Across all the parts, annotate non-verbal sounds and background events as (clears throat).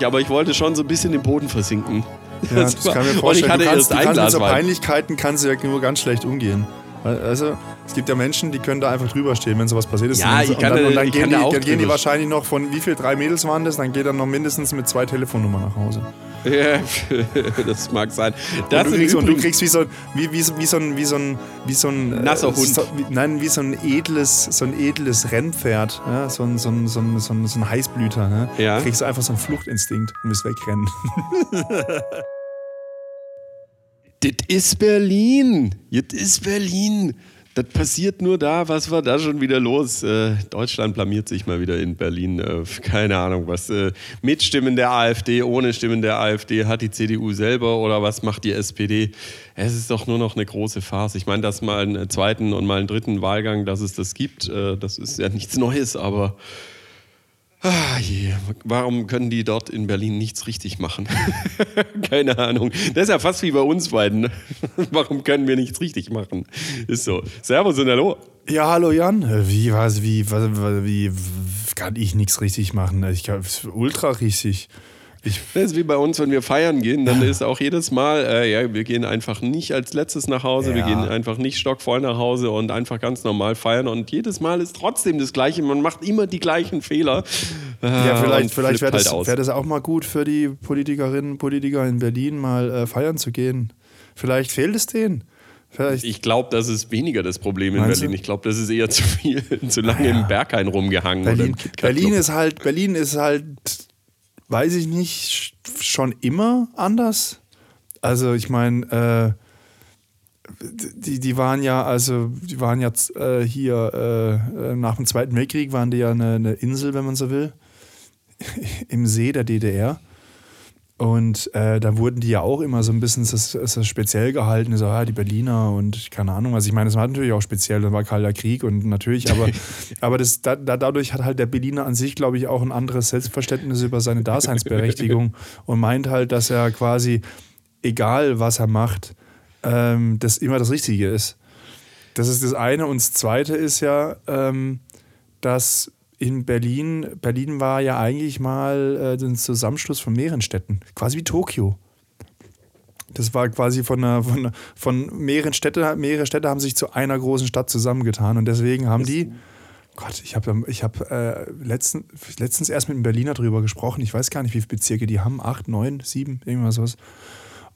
Ja, aber ich wollte schon so ein bisschen den Boden versinken. Ja, das, das kann mir vorstellen. Und ich hatte kannst, erst du kannst mit so Peinlichkeiten kannst du ja nur ganz schlecht umgehen. Also, es gibt ja Menschen, die können da einfach drüber stehen, wenn sowas passiert ist. Ja, ich kann und dann, und dann, gehen, die, dann gehen die wahrscheinlich noch von wie viel drei Mädels waren das? Dann geht er noch mindestens mit zwei Telefonnummern nach Hause. Ja, (laughs) das mag sein. Das und, du kriegst, und du kriegst wie so, wie, wie, wie so ein, wie so ein, wie so ein äh, nasser Hund. So, wie, nein, wie so ein edles, so ein edles Rennpferd, ja? so, ein, so, ein, so, ein, so, ein, so ein Heißblüter. Ne? Ja. Kriegst einfach so einen Fluchtinstinkt und willst wegrennen. (laughs) das ist Berlin. Das ist Berlin. Das passiert nur da. Was war da schon wieder los? Äh, Deutschland blamiert sich mal wieder in Berlin. Äh, keine Ahnung, was. Äh, mit Stimmen der AfD, ohne Stimmen der AfD, hat die CDU selber oder was macht die SPD? Es ist doch nur noch eine große Farce. Ich meine, dass mal einen zweiten und mal einen dritten Wahlgang, dass es das gibt, äh, das ist ja nichts Neues, aber Ah, je. Warum können die dort in Berlin nichts richtig machen? (laughs) Keine Ahnung. Das ist ja fast wie bei uns beiden. (laughs) Warum können wir nichts richtig machen? Ist so. Servus und hallo. Ja, hallo Jan. Wie, was, wie, was, wie, kann ich nichts richtig machen? Ich kann ultra richtig. Ich das ist wie bei uns, wenn wir feiern gehen, dann ist auch jedes Mal, äh, ja, wir gehen einfach nicht als letztes nach Hause, ja. wir gehen einfach nicht stockvoll nach Hause und einfach ganz normal feiern und jedes Mal ist trotzdem das Gleiche, man macht immer die gleichen Fehler. Äh, ja, vielleicht, vielleicht wäre das, halt wär das auch mal gut für die Politikerinnen und Politiker in Berlin, mal äh, feiern zu gehen. Vielleicht fehlt es denen. Vielleicht. Ich glaube, das ist weniger das Problem in Meinst Berlin. Du? Ich glaube, das ist eher (laughs) zu viel, zu lange ja. im Berghain rumgehangen. Berlin, Berlin ist halt, Berlin ist halt weiß ich nicht, schon immer anders? Also ich meine, äh, die, die waren ja, also die waren jetzt äh, hier äh, nach dem Zweiten Weltkrieg waren die ja eine, eine Insel, wenn man so will, (laughs) im See der DDR. Und äh, da wurden die ja auch immer so ein bisschen das, das speziell gehalten, so ja, die Berliner und keine Ahnung. Also ich meine, das war natürlich auch speziell, da war Kalter Krieg und natürlich, aber, (laughs) aber das, da, dadurch hat halt der Berliner an sich, glaube ich, auch ein anderes Selbstverständnis über seine Daseinsberechtigung (laughs) und meint halt, dass er quasi, egal was er macht, ähm, das immer das Richtige ist. Das ist das eine. Und das zweite ist ja, ähm, dass in Berlin, Berlin war ja eigentlich mal äh, ein Zusammenschluss von mehreren Städten, quasi wie Tokio. Das war quasi von, einer, von, von mehreren Städten, mehrere Städte haben sich zu einer großen Stadt zusammengetan und deswegen haben die, Gott, ich habe ich hab, äh, letzten, letztens erst mit einem Berliner drüber gesprochen, ich weiß gar nicht, wie viele Bezirke die haben, acht, neun, sieben, irgendwas was.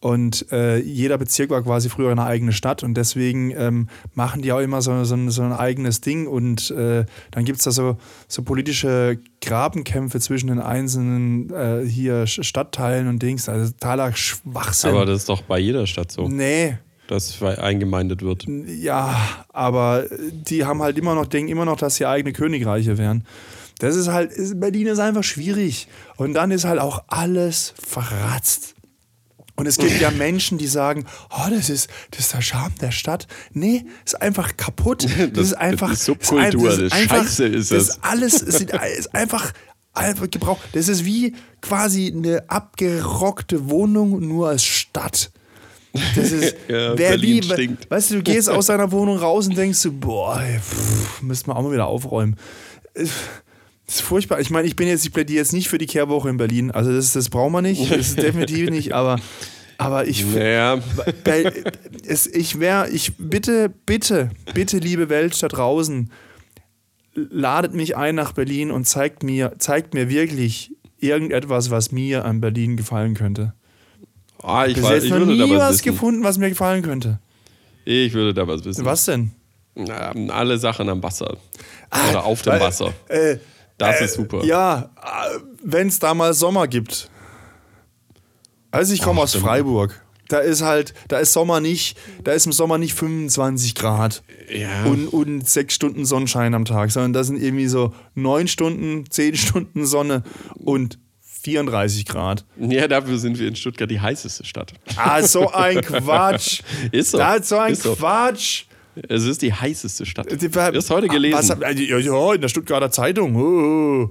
Und äh, jeder Bezirk war quasi früher eine eigene Stadt und deswegen ähm, machen die auch immer so, so, ein, so ein eigenes Ding und äh, dann gibt es da so, so politische Grabenkämpfe zwischen den einzelnen äh, hier Stadtteilen und Dings. Also totaler Schwachsinn. Aber das ist doch bei jeder Stadt so. Nee. Dass eingemeindet wird. Ja, aber die haben halt immer noch, denken immer noch, dass sie eigene Königreiche wären. Das ist halt, Berlin ist einfach schwierig. Und dann ist halt auch alles verratzt. Und es gibt (laughs) ja Menschen, die sagen, oh, das ist, das ist der Charme der Stadt. Nee, ist einfach kaputt. (laughs) Das, das ist einfach. Das ist Subkultur, das, ist einfach, Scheiße ist das. Das (laughs) ist alles, es ist einfach, einfach gebraucht. Das ist wie quasi eine abgerockte Wohnung nur als Stadt. Das ist, ja, wer Berlin wie, stinkt. weißt du, du gehst aus deiner Wohnung raus und denkst so, boah, pff, müssen wir auch mal wieder aufräumen. Das ist furchtbar. Ich meine, ich bin jetzt, ich plädiere jetzt nicht für die Kehrwoche in Berlin. Also das, das brauchen wir nicht. Das ist (laughs) definitiv nicht. Aber aber ich, naja. bei, es, ich wäre, ich bitte, bitte, bitte, liebe Welt da draußen, ladet mich ein nach Berlin und zeigt mir, zeigt mir wirklich irgendetwas, was mir an Berlin gefallen könnte. Ah, ich, weiß, ich würde nie da was, was gefunden, was mir gefallen könnte. Ich würde da was wissen. Was denn? Na, alle Sachen am Wasser. Ah, Oder auf dem weil, Wasser. Äh, das äh, ist super. Ja, äh, wenn es da mal Sommer gibt. Also ich komme aus Freiburg. Da ist halt, da ist Sommer nicht, da ist im Sommer nicht 25 Grad ja. und, und sechs Stunden Sonnenschein am Tag, sondern da sind irgendwie so neun Stunden, zehn (laughs) Stunden Sonne und 34 Grad. Ja, dafür sind wir in Stuttgart die heißeste Stadt. Ah, so ein (laughs) Quatsch. ist so. Da ist so ein ist Quatsch. Es ist die heißeste Stadt. Die- Du hast heute gelesen. Was, ja, ja, in der Stuttgarter Zeitung. Oh.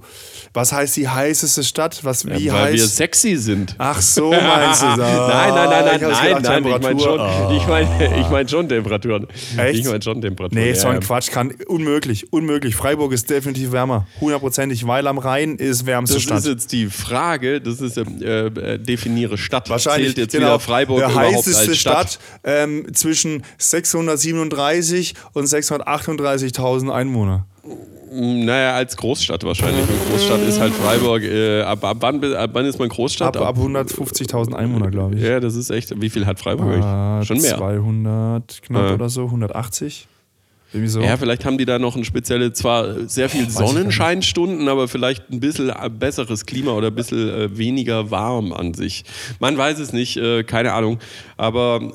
Was heißt die heißeste Stadt? Was, wie Ja, weil wir heißt. sexy sind. Ach so, meinst du (laughs) das? nein, nein, nein, nein, Ich hab's nein, gedacht, nein, ich meine schon, ich meine, ich mein schon Temperaturen. Echt? Ich meine schon Temperaturen. Nee, so ein ja. Quatsch kann unmöglich, unmöglich. Freiburg ist definitiv wärmer, hundertprozentig, weil am Rhein ist wärmste Das Stadt. ist jetzt die Frage, das ist äh, äh, definiere Stadt. Wahrscheinlich Zählt jetzt genau, wieder Freiburg der überhaupt heißeste als Stadt? Stadt, ähm, zwischen 637 und 638.000 Einwohner. Naja, als Großstadt wahrscheinlich. Und Großstadt ist halt Freiburg. Äh, ab, ab, wann, ab wann ist man Großstadt? Ab, ab 150.000 Einwohner, glaube ich. Ja, das ist echt. Wie viel hat Freiburg? Ah, Schon mehr. 200 knapp Ja. oder so, 180. Irgendwie so. Ja, vielleicht haben die da noch ein spezielles, zwar sehr viel. Sonnenscheinstunden, aber vielleicht ein bisschen äh, besseres Klima oder ein bisschen äh, weniger warm an sich. Man weiß es nicht, äh, keine Ahnung. Aber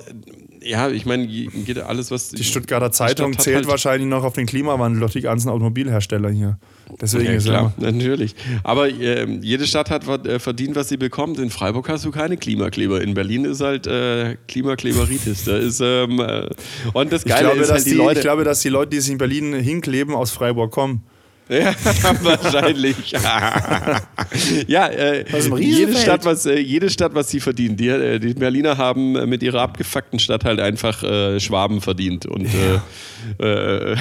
ja, ich meine, geht alles, was. Die Stuttgarter Zeitung Stadt zählt halt- wahrscheinlich noch auf den Klimawandel, doch die ganzen Automobilhersteller hier. Deswegen Ja, ist klar, er. natürlich. Aber ähm, jede Stadt hat äh, verdient, was sie bekommt. In Freiburg hast du keine Klimakleber. In Berlin ist halt äh, Klimakleberitis. Da ist, ähm, äh, und das Ich Geile glaube, ist halt die, die, Leute. ich glaube, dass die Leute, die sich in Berlin hinkleben, aus Freiburg kommen. Ja, (laughs) wahrscheinlich. (laughs) ja, äh, jede. Stadt, was, äh, jede Stadt, was sie verdient. Die, äh, die Berliner haben äh, mit ihrer abgefuckten Stadt halt einfach äh, Schwaben verdient. Und, äh, äh,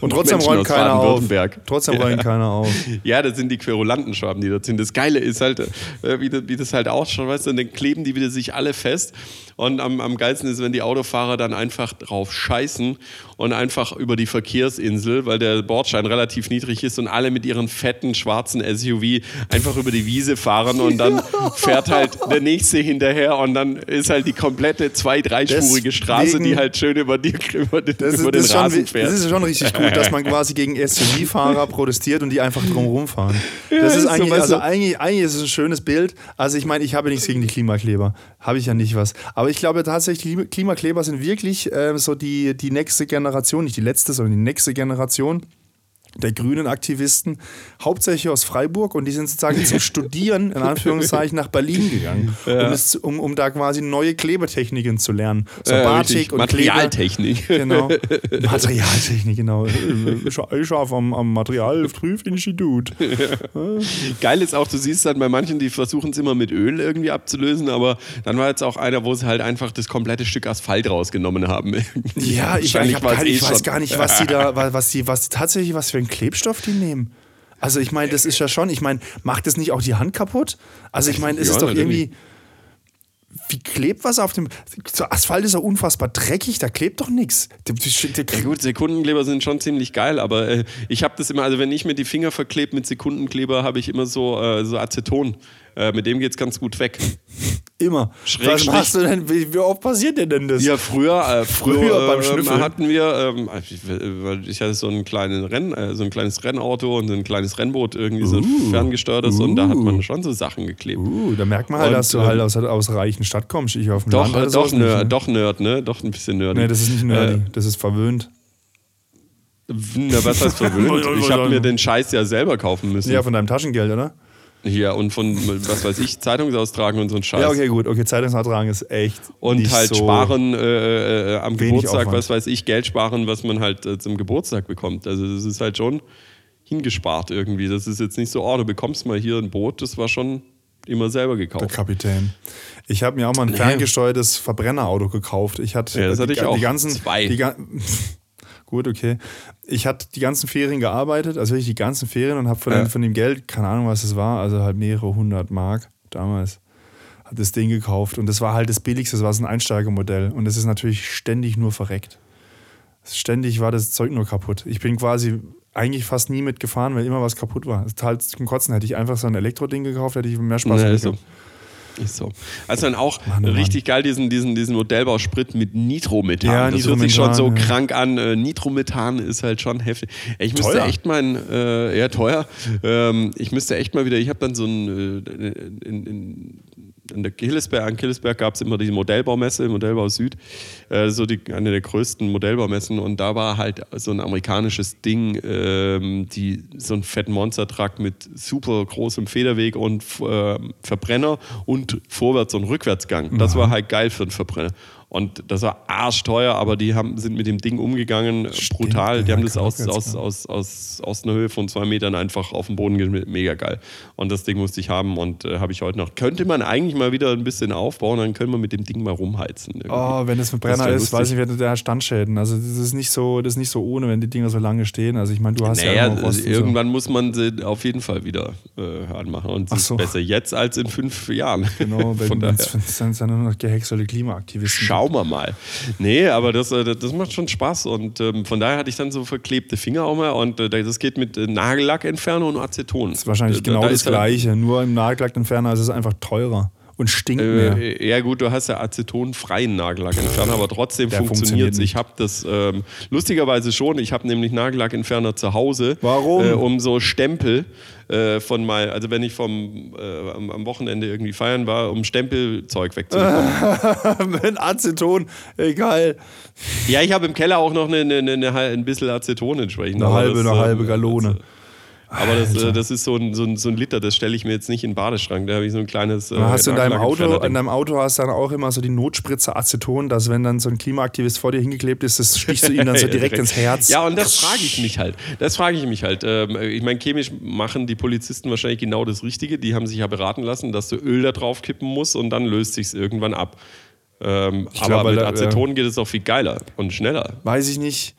Und trotzdem Menschen räumt keiner auf. Trotzdem räumt keiner auf. (laughs) Ja, das sind die querulanten Schwaben, die dort sind. Das Geile ist halt, äh, wie, das, wie das halt ausschaut, weißt du, dann kleben die wieder sich alle fest. Und am, am geilsten ist, wenn die Autofahrer dann einfach drauf scheißen und einfach über die Verkehrsinsel, weil der Bordschein relativ niedrig ist und alle mit ihren fetten schwarzen SUV einfach über die Wiese fahren und dann (laughs) fährt halt der nächste hinterher und dann ist halt die komplette zwei-, dreispurige Straße, die Deswegen- halt schön über, die, (laughs) über, den, Das ist, über den das, schon, Rasen wi- fährt. das ist schon richtig gut, dass man quasi gegen SUV-Fahrer (laughs) protestiert und die einfach drumherum fahren. Das ist ist so, eigentlich, weißt also du. eigentlich, eigentlich ist es ein schönes Bild. Also ich meine, ich habe nichts gegen die Klimakleber. Habe ich ja nicht was. Aber ich glaube tatsächlich, Klimakleber sind wirklich äh, so die, die nächste Generation, nicht die letzte, sondern die nächste Generation der grünen Aktivisten, hauptsächlich aus Freiburg und die sind sozusagen zum Studieren, in Anführungszeichen, nach Berlin gegangen, um, es, um, um da quasi neue Klebetechniken zu lernen. So Ja, Batik und Materialtechnik. Kleber. Genau. Materialtechnik, genau. (laughs) Ich ich arbeite am, am Materialprüfinstitut. Geil ist auch, du siehst dann bei manchen, die versuchen es immer mit Öl irgendwie abzulösen, aber dann war jetzt auch einer, wo sie halt einfach das komplette Stück Asphalt rausgenommen haben. Ja, ich, ich, gar, eh ich weiß gar nicht, was die (laughs) da, wa- was die, was tatsächlich, was für einen Klebstoff die nehmen. Also ich meine, das ist ja schon, ich meine, macht das nicht auch die Hand kaputt? Also ich meine, es Ja, ist doch irgendwie, wie klebt was auf dem, so Asphalt ist ja unfassbar dreckig, da klebt doch nichts. Ja gut, Sekundenkleber sind schon ziemlich geil, aber äh, ich habe das immer, also wenn ich mir die Finger verklebe mit Sekundenkleber, habe ich immer so, äh, so Aceton. Äh, mit dem geht's ganz gut weg. Immer. Schräg, was machst du denn, wie, wie oft passiert dir denn das? Ja, früher, äh, früher, Früher beim ähm, Schnüffeln. hatten wir, ähm, ich, weil ich hatte so einen kleinen Renn, äh, so ein kleines Rennauto und ein kleines Rennboot, irgendwie so ein ferngesteuertes und da hat man schon so Sachen geklebt. Uh, da merkt man halt, Und, dass du ähm, halt aus, aus einer reichen Stadt kommst. Ich auf dem Doch, Land äh, doch, Nerd, ne? doch Nerd, ne? Doch ein bisschen Nerd. Nee, das ist nicht nerdy, das ist verwöhnt. Na, was heißt verwöhnt? (laughs) Ich habe mir den Scheiß ja selber kaufen müssen. Ja, von deinem Taschengeld, oder? Hier und von, was weiß ich, Zeitungsaustragen und so ein Scheiß. Ja, okay, gut. Okay, Zeitungsnachtragen ist echt. Und halt so sparen äh, äh, am wenig Geburtstag, Aufwand. was weiß ich, Geld sparen, was man halt äh, zum Geburtstag bekommt. Also das ist halt schon hingespart irgendwie. Das ist jetzt nicht so, oh, du bekommst mal hier ein Boot, das war schon immer selber Der gekauft. Kapitän. Ich habe mir auch mal ein ferngesteuertes Verbrennerauto gekauft. Ich hatte, Ja, das hatte die, ich auch. Die ganzen, Zwei. Die, (laughs) gut, okay. Ich hatte die ganzen Ferien gearbeitet, also wirklich die ganzen Ferien und habe von, Ja. dem- von dem Geld, keine Ahnung, was es war, also halt mehrere hundert Mark damals, hat das Ding gekauft. Und das war halt das billigste, das war so ein Einsteigermodell. Und das ist natürlich ständig nur verreckt. Ständig war das Zeug nur kaputt. Ich bin quasi eigentlich fast nie mitgefahren, weil immer was kaputt war. Total zum Kotzen hätte ich einfach so ein Elektroding gekauft, hätte ich mehr Spaß Ja, gehabt. Ist so. Also dann auch Mann, oh Mann. richtig geil diesen, diesen, diesen Modellbausprit mit Nitromethan. Ja, das hört sich schon so Nitromethan, ja. krank an. Äh, Nitromethan ist halt schon heftig. Ich müsste Teuer. echt mal, äh, ja teuer, ähm, ich müsste echt mal wieder, ich habe dann so ein, äh, in, in, in der Killesberg, an Killesberg gab es immer die Modellbaumesse, Modellbau Süd, äh, so die, eine der größten Modellbaumessen und da war halt so ein amerikanisches Ding, ähm, die, so ein fetten Monstertruck mit super großem Federweg und äh, Verbrenner und Vorwärts- und Rückwärtsgang. Das war halt geil für einen Verbrenner. Und das war arschteuer, aber die haben, sind mit dem Ding umgegangen, brutal. Die ja, haben das aus, aus, aus, aus, aus einer Höhe von zwei Metern einfach auf den Boden geschmissen. Mega geil. Und das Ding musste ich haben und äh, habe ich heute noch. Könnte man eigentlich mal wieder ein bisschen aufbauen, dann können wir mit dem Ding mal rumheizen. irgendwie. Oh, wenn es mit Brenner ist, weiß lustig. ich, wird der hat Standschäden. Also das ist nicht so, das ist nicht so ohne, wenn die Dinger so lange stehen. Also ich meine, du hast ja Naja, immer Rost und so. irgendwann muss man sie auf jeden Fall wieder äh, anmachen. Und es so. ist besser jetzt als in fünf Jahren. Genau, (laughs) wenn es dann nur noch gehäckselte Klimaaktivisten. Schauen wir mal. Nee, aber das, äh, das macht schon Spaß und ähm, von daher hatte ich dann so verklebte Finger auch mal und äh, das geht mit äh, Nagellackentferner und Aceton. Das ist wahrscheinlich Äh, genau da das halt- Gleiche. Nur im Nagellackentferner ist es einfach teurer und stinkt mehr. Äh, ja gut, du hast ja acetonfreien Nagellackentferner, aber trotzdem funktioniert es. Ich habe das ähm, lustigerweise schon. Ich habe nämlich Nagellackentferner zu Hause. Warum? Äh, um so Stempel äh, von mal, also wenn ich vom äh, am, am Wochenende irgendwie feiern war, um Stempelzeug wegzubekommen. (laughs) Mit Aceton, egal. ja, ich habe im Keller auch noch eine, eine, eine, ein bisschen Aceton entsprechend. Eine halbe, das, eine äh, halbe Gallone. Das, aber das, äh, das ist so ein, so, ein, so ein Liter, das stelle ich mir jetzt nicht in den Badeschrank. Da habe ich so ein kleines. Äh, hast du in deinem Auto, in deinem Auto hast du dann auch immer so die Notspritze Aceton, dass wenn dann so ein Klimaaktivist vor dir hingeklebt ist, das stichst du (laughs) ihm dann so direkt ins Herz. Ja, und das frage ich mich halt. Das frage ich mich halt. Ähm, ich meine, chemisch machen die Polizisten wahrscheinlich genau das Richtige. Die haben sich ja beraten lassen, dass du Öl da drauf kippen musst und dann löst sich's irgendwann ab. Ähm, aber glaub, mit Aceton geht es auch viel geiler und schneller. Weiß ich nicht.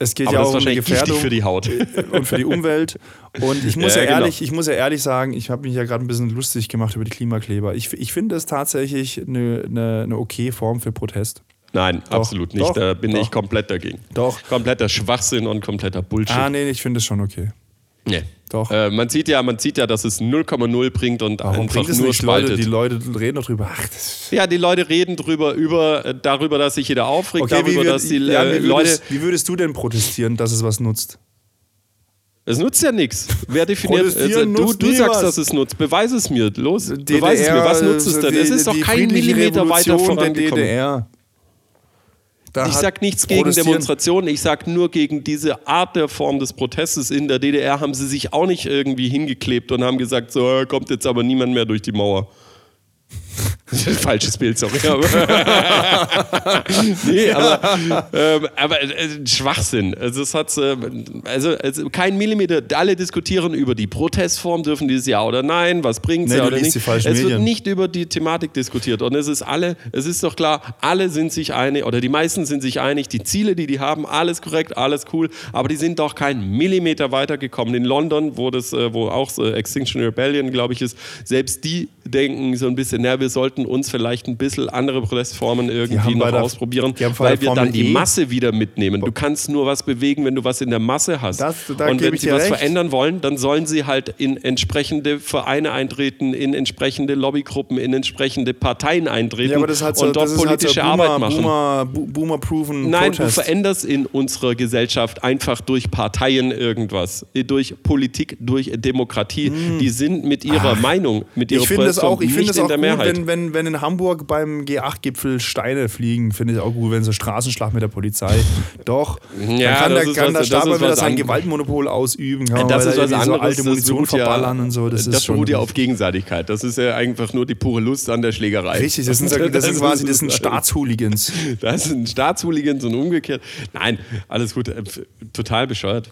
Es geht Aber ja auch um die Gefährdung für die Haut. (laughs) und für die Umwelt. Und ich muss ja, Ja, genau. ehrlich, ich muss ja ehrlich sagen, ich habe mich ja gerade ein bisschen lustig gemacht über die Klimakleber. Ich, ich finde es tatsächlich eine, eine, eine okay Form für Protest. Nein, absolut nicht. doch, da bin doch. ich komplett dagegen. Doch. Kompletter Schwachsinn und kompletter Bullshit. Ah, nee, ich finde es schon okay. Nee. Doch. Äh, man, sieht ja, man sieht ja, dass es 0,0 bringt und Warum einfach bringt es nur nicht? Die Leute, spaltet. die Leute reden doch drüber. Ach, ja, die Leute reden drüber, über, äh, darüber, dass sich jeder aufregt, okay, wie, darüber, würd, dass die ja, äh, wie, Leute würdest, wie würdest du denn protestieren, dass es was nutzt? Es nutzt ja nichts. Wer definiert? Protestieren Also, du du sagst, was. dass es nutzt. Beweis es mir. Los. DDR, Beweis es mir. Was nutzt es denn? die- es ist doch kein Millimeter weiter Revolution der vorangekommen. DDR. Da Ich hat sag nichts gegen Demonstrationen, ich sag nur gegen diese Art der Form des Protestes. In der DDR haben sie sich auch nicht irgendwie hingeklebt und haben gesagt, so kommt jetzt aber niemand mehr durch die Mauer. (laughs) Falsches Bild, sorry. Aber nee, aber, ähm, aber äh, Schwachsinn. Also, es hat, ähm, also, also kein Millimeter. Alle diskutieren über die Protestform, dürfen die es ja oder nein, was bringt Nee, ja oder nicht. es wird Medien. nicht über die Thematik diskutiert. Und es ist alle, es ist doch klar, alle sind sich einig, oder die meisten sind sich einig, die Ziele, die die haben, alles korrekt, alles cool, aber die sind doch kein Millimeter weitergekommen. In London, wo das, äh, wo auch so Extinction Rebellion, glaube ich, ist, selbst die denken so ein bisschen, na, wir sollten uns vielleicht ein bisschen andere Protestformen irgendwie noch der- ausprobieren, weil wir dann die E- Masse wieder mitnehmen. Du kannst nur was bewegen, wenn du was in der Masse hast. Das- da Und wenn sie was recht. verändern wollen, dann sollen sie halt in entsprechende Vereine eintreten, in entsprechende Lobbygruppen, in entsprechende Parteien eintreten Ja, das halt so, und dort das ist halt so politische Boomer, Arbeit machen. Boomer, Boomer-proven Nein, Protest. du veränderst in unserer Gesellschaft einfach durch Parteien irgendwas, durch Politik, durch Demokratie. Die sind mit ihrer Meinung, mit ihrer Hm. ich Protestform auch, ich nicht es in auch der gut, Mehrheit. Wenn, wenn, wenn in Hamburg beim G8-Gipfel Steine fliegen, finde ich auch gut, wenn so Straßenschlag mit der Polizei. Doch, Ja, dann kann das der, kann was- der das Staat wieder sein Gewaltmonopol ausüben. Kann das ist was anderes. so alte das Munition beruht ja- verballern und so. Das, ist schon beruht ja auf Gegenseitigkeit. Das ist ja einfach nur die pure Lust an der Schlägerei. Richtig, das sind, das sind ist- quasi das sind Staatshooligans. Das sind Staatshooligans und umgekehrt. Nein, alles gut. äh, Total bescheuert.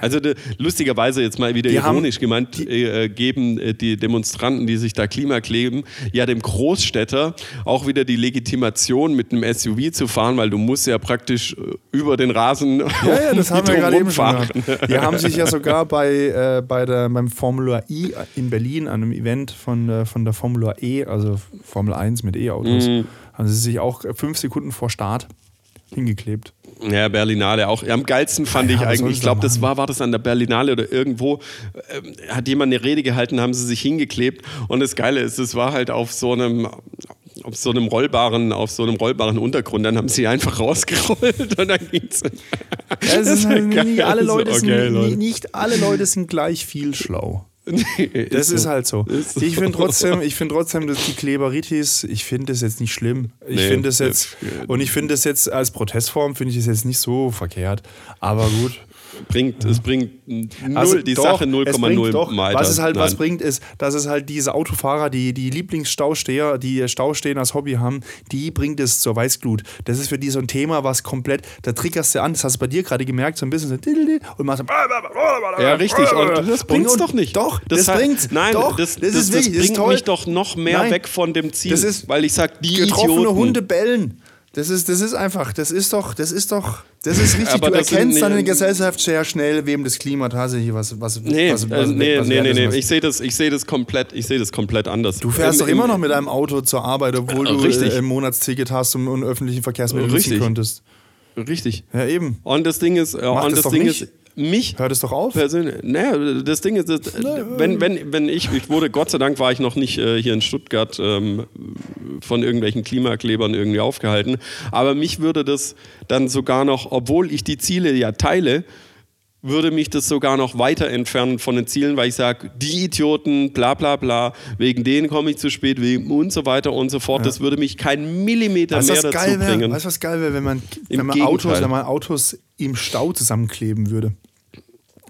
Also de, lustigerweise jetzt mal wieder Die haben- ironisch gemeint, äh, geben äh, die Demonstranten, die sich da Klima kleben, ja dem Großstädter auch wieder die Legitimation mit einem SUV zu fahren, weil du musst ja praktisch äh, über den Rasen Ja, ja, (laughs) das haben wir die gerade eben schon gehabt. Die haben sich ja sogar bei, äh, bei der, beim Formula E in Berlin, an einem Event von, äh, von der Formula E, also Formel 1 mit E-Autos, Mhm. haben sie sich auch fünf Sekunden vor Start hingeklebt. Ja, Berlinale auch. Am geilsten fand Ja, ich eigentlich, ich glaube, da das war, war das an der Berlinale oder irgendwo, ähm, hat jemand eine Rede gehalten, haben sie sich hingeklebt. Und das Geile ist, es war halt auf so einem, auf so einem rollbaren, auf so einem rollbaren Untergrund. Dann haben sie einfach rausgerollt und dann ging's. Ja, es (laughs) ist halt nicht, alle Leute sind, okay, Leute. nicht alle Leute sind gleich viel schlau. (laughs) Nee, Das ist so. halt so. Ist. Ich finde trotzdem, ich finde trotzdem, dass die Kleberitis, ich finde das jetzt nicht schlimm. Ich Nee, finde das jetzt, und ich finde das jetzt als Protestform, finde ich das jetzt nicht so verkehrt. Aber gut. Bringt, es bringt null, Also die doch, Sache es bringt 0,0 doch. weiter. Was es halt was Nein. bringt, ist, dass es halt diese Autofahrer, die die Lieblingsstausteher, die Staustehen als Hobby haben, die bringt es zur Weißglut. Das ist für die so ein Thema, was komplett, da triggerst du an, das hast du bei dir gerade gemerkt, so ein bisschen so und machst so Ja, richtig. Und (laughs) das bringt's und, doch nicht. Doch, das, hat- bringt's. Nein, doch, das, das, das, ist wirklich, das das ist bringt mich doch noch mehr Nein. weg von dem Ziel. Das ist weil ich sag, die getroffene Idioten. Hunde bellen. Das ist, das ist einfach, das ist doch, das ist doch, das ist richtig. Aber du erkennst dann in der Gesellschaft sehr schnell, wem das Klima tatsächlich was, was, Nee, was, äh, was, nee, was nee, nee, und nee. Ich sehe das, ich sehe das komplett, ich sehe das komplett anders. Du fährst Im- doch immer im- noch mit deinem Auto zur Arbeit, obwohl du Richtig. äh, ein Monatsticket hast und einen öffentlichen Verkehrsmittel nutzen Richtig. könntest. Richtig. Ja, eben. Und das Ding ist, äh, Mach und das das Ding nicht. ist, mich Hört es doch auf. persönlich, naja, das Ding ist, das, wenn, wenn, wenn ich, ich wurde, Gott sei Dank war ich noch nicht äh, hier in Stuttgart ähm, von irgendwelchen Klimaklebern irgendwie aufgehalten, aber mich würde das dann sogar noch, obwohl ich die Ziele ja teile, würde mich das sogar noch weiter entfernen von den Zielen, weil ich sage, die Idioten, bla bla bla, wegen denen komme ich zu spät, wegen und so weiter und so fort. Das würde mich keinen Millimeter Weißt mehr dazu geil wäre? bringen. Weißt du, was geil wäre, wenn man, Im wenn man Autos, wenn man Autos im Stau zusammenkleben würde?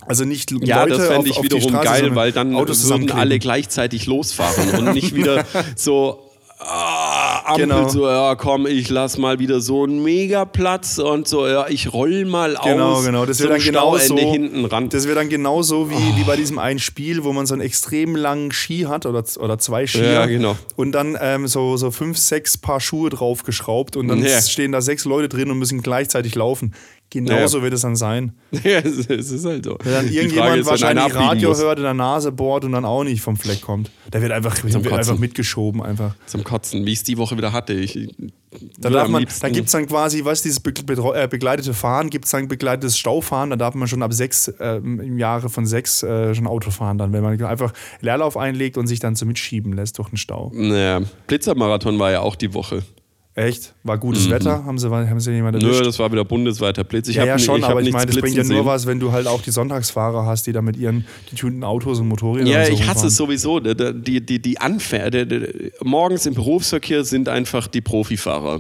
Also nicht Ja, Leute das fände ich auf wiederum Straße, geil, weil dann Autos würden alle gleichzeitig losfahren und nicht wieder (laughs) so ah, Ampel Genau. so, ja komm, ich lass mal wieder so einen Megaplatz und so, ja, ich roll mal Genau, aus genau. Das zum wäre dann genau Stauende so. hinten ran. Das wäre dann genauso wie, wie bei diesem einen Spiel, wo man so einen extrem langen Ski hat oder, oder zwei Skier. Ja, genau. Und dann ähm, so, so fünf, sechs Paar Schuhe draufgeschraubt und dann Ja. stehen da sechs Leute drin und müssen gleichzeitig laufen. Genauso Ja. wird es dann sein. (laughs) ja, es, ist halt so. Wenn dann irgendjemand wahrscheinlich abbiegen Radio muss. hört, in der Nase bohrt und dann auch nicht vom Fleck kommt. Der wird einfach, wird Kotzen. einfach mitgeschoben. Einfach. Zum Kotzen, wie ich es die Woche wieder hatte. Ich, Da, darf man, da gibt es dann quasi, was dieses be äh, begleitete Fahren, gibt es dann begleitetes Staufahren, da darf man schon ab sechs, äh, im Jahre von sechs äh, schon Auto fahren, dann, wenn man einfach Leerlauf einlegt und sich dann so mitschieben lässt durch den Stau. Naja, Blitzermarathon war ja auch die Woche. Echt? War gutes Wetter? Haben sie, haben sie jemand Mhm. Nö, erwischt? das war wieder bundesweiter Blitz. Ich ja, ja, schon, ich aber ich meine, das bringt ja nur was, wenn du halt auch die Sonntagsfahrer hast, die da mit ihren getunten Autos und Motorrädern Ja, und so ich hasse es sowieso. Die, die, die, die Anfänger, morgens im Berufsverkehr sind einfach die Profifahrer,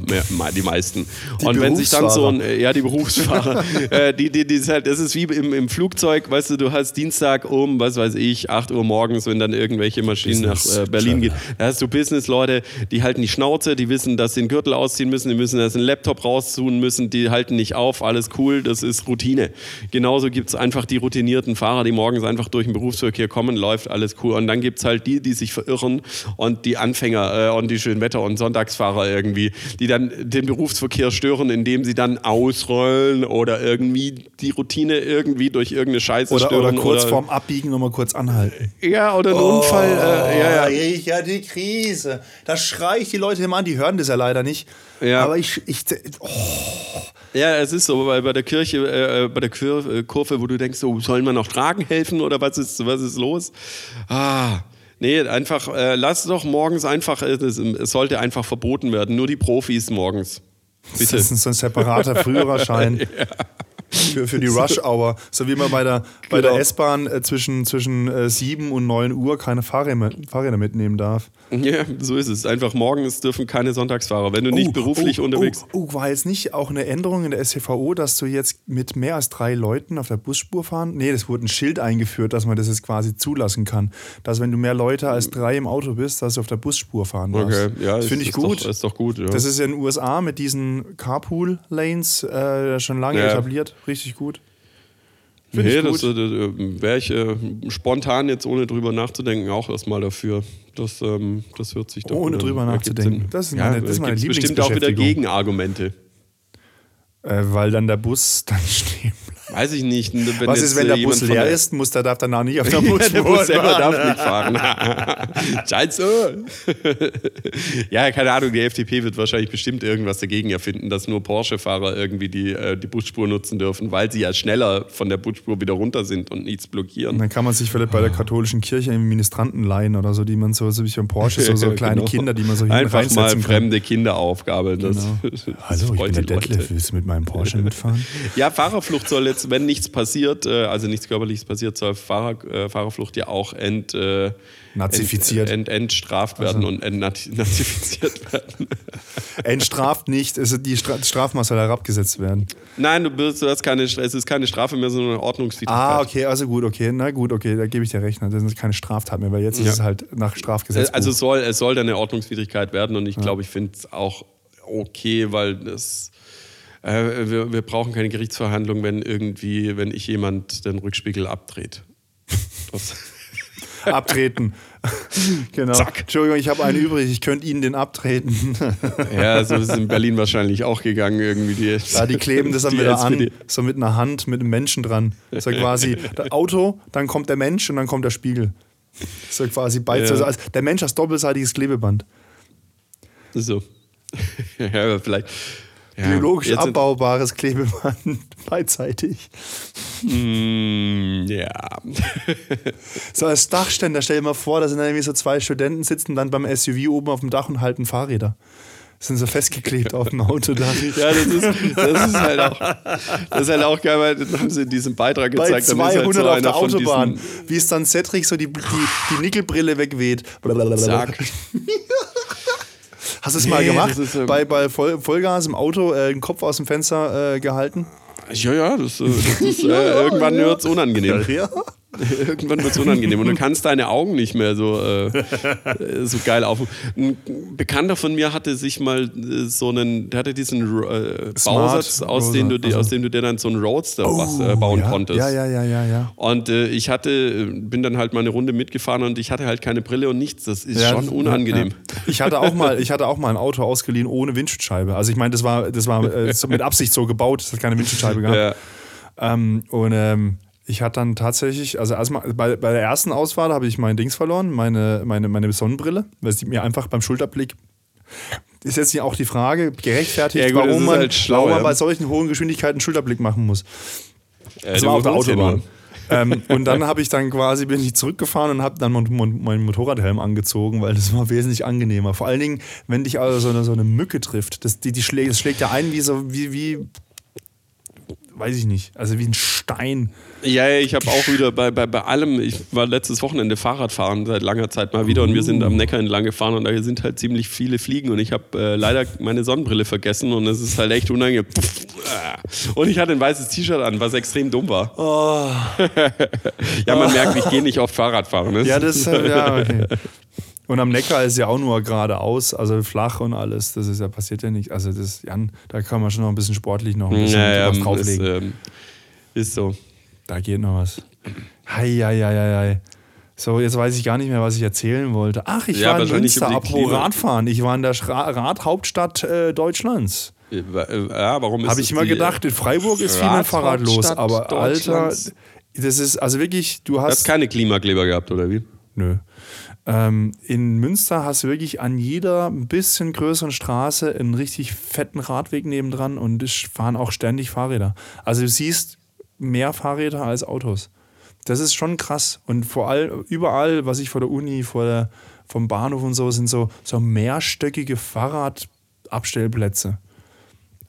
die meisten. Die und wenn sich dann so ein, ja, die Berufsfahrer, (laughs) äh, die, die, die ist halt, das ist wie im, im Flugzeug, weißt du, du hast Dienstag um, was weiß ich, 8 Uhr morgens, wenn dann irgendwelche Maschinen Business nach äh, Berlin gehen. Da hast du Business-Leute, die halten die Schnauze, die wissen, dass sie den Gürtel ausziehen müssen, die müssen, sie einen Laptop rauszoomen müssen, die halten nicht auf, alles cool, das ist Routine. Genauso gibt es einfach die routinierten Fahrer, die morgens einfach durch den Berufsverkehr kommen, läuft alles cool. Und dann gibt es halt die, die sich verirren und die Anfänger äh, und die Schönwetter- und Sonntagsfahrer irgendwie, die dann den Berufsverkehr stören, indem sie dann ausrollen oder irgendwie die Routine irgendwie durch irgendeine Scheiße Oder, stören. oder kurz oder, vorm Abbiegen nochmal kurz anhalten. Ja, oder einen Unfall. Äh, ja, ja. Ja die Krise. Da schrei ich die Leute immer an, die hören das ja leider nicht. Ja. Aber ich, ich oh, Ja, es ist so, weil bei der Kirche, äh, bei der Kur äh, Kurve, wo du denkst, so, sollen wir noch tragen helfen oder was ist, was ist los? Ah, nee, einfach, äh, lass doch morgens einfach, äh, es, es sollte einfach verboten werden, nur die Profis morgens. Bitte. das ist so ein separater Führerschein. (laughs) Für, für die (laughs) Rush Hour. So wie man bei der, bei Genau. der S-Bahn äh, zwischen, zwischen äh, 7 und 9 Uhr keine Fahrräder, Fahrräder mitnehmen darf. Ja, so ist es. Einfach morgens dürfen keine Sonntagsfahrer, wenn du nicht beruflich oh, unterwegs Oh, oh, war jetzt nicht auch eine Änderung in der STVO, dass du jetzt mit mehr als drei Leuten auf der Busspur fahren? Nee, das wurde ein Schild eingeführt, dass man das jetzt quasi zulassen kann. Dass wenn du mehr Leute als drei im Auto bist, dass du auf der Busspur fahren darfst. Okay, ja, das finde ich ist gut. Doch, ist doch gut, ja. Das ist ja in den USA mit diesen Carpool-Lanes äh, schon lange Ja. etabliert. Richtig gut. Finde Nee, das gut. äh, wäre ich äh, spontan jetzt ohne drüber nachzudenken auch erstmal dafür. Das, ähm, das hört sich doch Ohne drüber nachzudenken. Sinn. Das ist meine- das ist meine gibt's bestimmt auch wieder Lieblingsbeschäftigung. Gegenargumente. Äh, weil dann der Bus dann (laughs) stehen bleibt. Weiß ich nicht. Wenn Was jetzt, ist, wenn äh, der Bus leer der- ist? Muss der darf danach nicht auf (laughs) der Ja, Busspur der Bus selber fahren. darf nicht (laughs) fahren. (laughs) Scheiße. ja, keine Ahnung, die FDP wird wahrscheinlich bestimmt irgendwas dagegen erfinden, dass nur Porsche-Fahrer irgendwie die, äh, die Busspur nutzen dürfen, weil sie ja schneller von der Busspur wieder runter sind und nichts Und blockieren. dann kann man sich vielleicht bei der katholischen Kirche irgendwie Ministranten leihen oder so, die man so, so wie beim Porsche, so, so kleine Genau. Kinder, die man so hin Einfach mal fremde Kinder aufgabeln. Das, Genau. das Hallo, ich bin der. Detlef, willst du mit meinem Porsche mitfahren? Ja, Fahrerflucht soll jetzt wenn nichts passiert, äh, also nichts körperliches passiert, soll Fahrer, äh, Fahrerflucht ja auch ent, äh, Nazifiziert. Ent, ent, entstraft werden und entnazifiziert (laughs) werden. Entstraft nicht, also die Stra Strafmaß soll herabgesetzt werden. Nein, du, bist, du hast keine, es ist keine Strafe mehr, sondern eine Ordnungswidrigkeit. Ah, okay, also gut, okay, na gut, okay, da gebe ich dir recht. Das ist keine Straftat mehr, weil jetzt Ja. ist es halt nach Strafgesetz. Also es soll, es soll dann eine Ordnungswidrigkeit werden und ich glaube, ich finde es auch okay, weil das äh, wir, wir brauchen keine Gerichtsverhandlung, wenn irgendwie, wenn ich jemand den Rückspiegel abdreht. (laughs) Abtreten. (laughs) genau. Zack. Entschuldigung, ich habe einen übrig, ich könnte Ihnen den abtreten. (laughs) ja, so ist es in Berlin wahrscheinlich auch geganng irgendwie. Die, Ja, die kleben das dann wieder an, so mit einer Hand, mit einem Menschen dran. So quasi das Auto, dann kommt der Mensch und dann kommt der Spiegel. So quasi beides. Ja. Also als- der Mensch hat doppelseitiges Klebeband. So. ja, aber vielleicht. Ja, Biologisch abbaubares Klebeband (laughs) beidseitig. Mm, ja. So als Dachständer, stell dir mal vor, da sind dann irgendwie so zwei Studenten sitzen dann beim SUV oben auf dem Dach und halten Fahrräder. Sind so festgeklebt auf dem Autodach. (laughs) Ja, das ist, das ist halt auch, das ist halt auch geil, weil dann haben sie diesen Beitrag Bei gezeigt. dann ist halt 200 so auf der Autobahn, wie es dann Cedric so die, die, die Nickelbrille wegweht. Blablabla. Zack. (laughs) Hast du es mal Nee, gemacht? das ist, ähm, bei bei Voll, Vollgas im Auto äh, den Kopf aus dem Fenster äh, gehalten? Ja, ja, das, äh, das ist, (laughs) äh, irgendwann wird es unangenehm. Ja. (laughs) Irgendwann wird es unangenehm und du kannst deine Augen nicht mehr so, äh, äh, (laughs) so geil auf. Ein Bekannter von mir hatte sich mal äh, so einen, der hatte diesen äh, Bausatz, aus dem, du, die- aus also. dem du dir dann so einen Roadster was, äh, bauen ja, konntest. Ja, ja, ja, ja, ja. Und äh, ich hatte, äh, bin dann halt mal eine Runde mitgefahren und ich hatte halt keine Brille und nichts. Das ist Ja, schon unangenehm. Ja. Ich hatte auch mal, ich hatte auch mal ein Auto ausgeliehen ohne Windschutzscheibe. Also ich meine, das war, das war äh, mit Absicht so gebaut, es hat keine Windschutzscheibe gehabt. (laughs) Ja. Ähm, und ähm, ich hatte dann tatsächlich, also erstmal bei, bei der ersten Auswahl habe ich mein Dings verloren, meine, meine, meine Sonnenbrille, weil sie mir einfach beim Schulterblick ist jetzt ja auch die Frage gerechtfertigt, Ja, gut, warum, man, halt schlau, warum man ja. bei solchen hohen Geschwindigkeiten Schulterblick machen muss. Äh, Das war auf der Autobahn. ähm, und dann (laughs) habe ich dann quasi bin ich zurückgefahren und habe dann meinen Motorradhelm angezogen, weil das war wesentlich angenehmer. Vor allen Dingen, wenn dich also so eine, so eine Mücke trifft, das, die, die schlägt, das schlägt ja ein wie so wie, wie weiß ich nicht, also wie ein Stein. Ja, ja, ich habe auch wieder bei, bei, bei allem, ich war letztes Wochenende Fahrradfahren seit langer Zeit mal wieder und wir sind am Neckar entlang gefahren und da sind halt ziemlich viele Fliegen und ich habe äh, leider meine Sonnenbrille vergessen und es ist halt echt unangenehm. Und ich hatte ein weißes T-Shirt an, was extrem dumm war. (laughs) ja, man merkt, ich gehe nicht oft Fahrrad fahren. Ne? Ja, das äh, ja okay. (laughs) Und am Neckar ist ja auch nur geradeaus, also flach und alles. Das ist ja passiert ja nicht. Also das, Jan, da kann man schon noch ein bisschen sportlich noch ein bisschen ja, ja, was ist, drauflegen. ähm, ist so. Da geht noch was. Hei, hei, hei, hei. So, jetzt weiß ich gar nicht mehr, was ich erzählen wollte. Ach, ich Ja, war in Münster, apropos Radfahren. Ich war in der Radhauptstadt äh, Deutschlands. Äh, Ja, warum ist Habe ich immer gedacht, in Freiburg ist viel mit Fahrrad los. Aber Alter, das ist, also wirklich, du Du hast hast. keine Klimakleber gehabt, oder wie? Nö. Ähm, in Münster hast du wirklich an jeder ein bisschen größeren Straße einen richtig fetten Radweg nebendran und es fahren auch ständig Fahrräder. Also du siehst mehr Fahrräder als Autos. Das ist schon krass. Und vor allem überall, was ich vor der Uni, vor der, vom Bahnhof und so, sind so, so mehrstöckige Fahrradabstellplätze.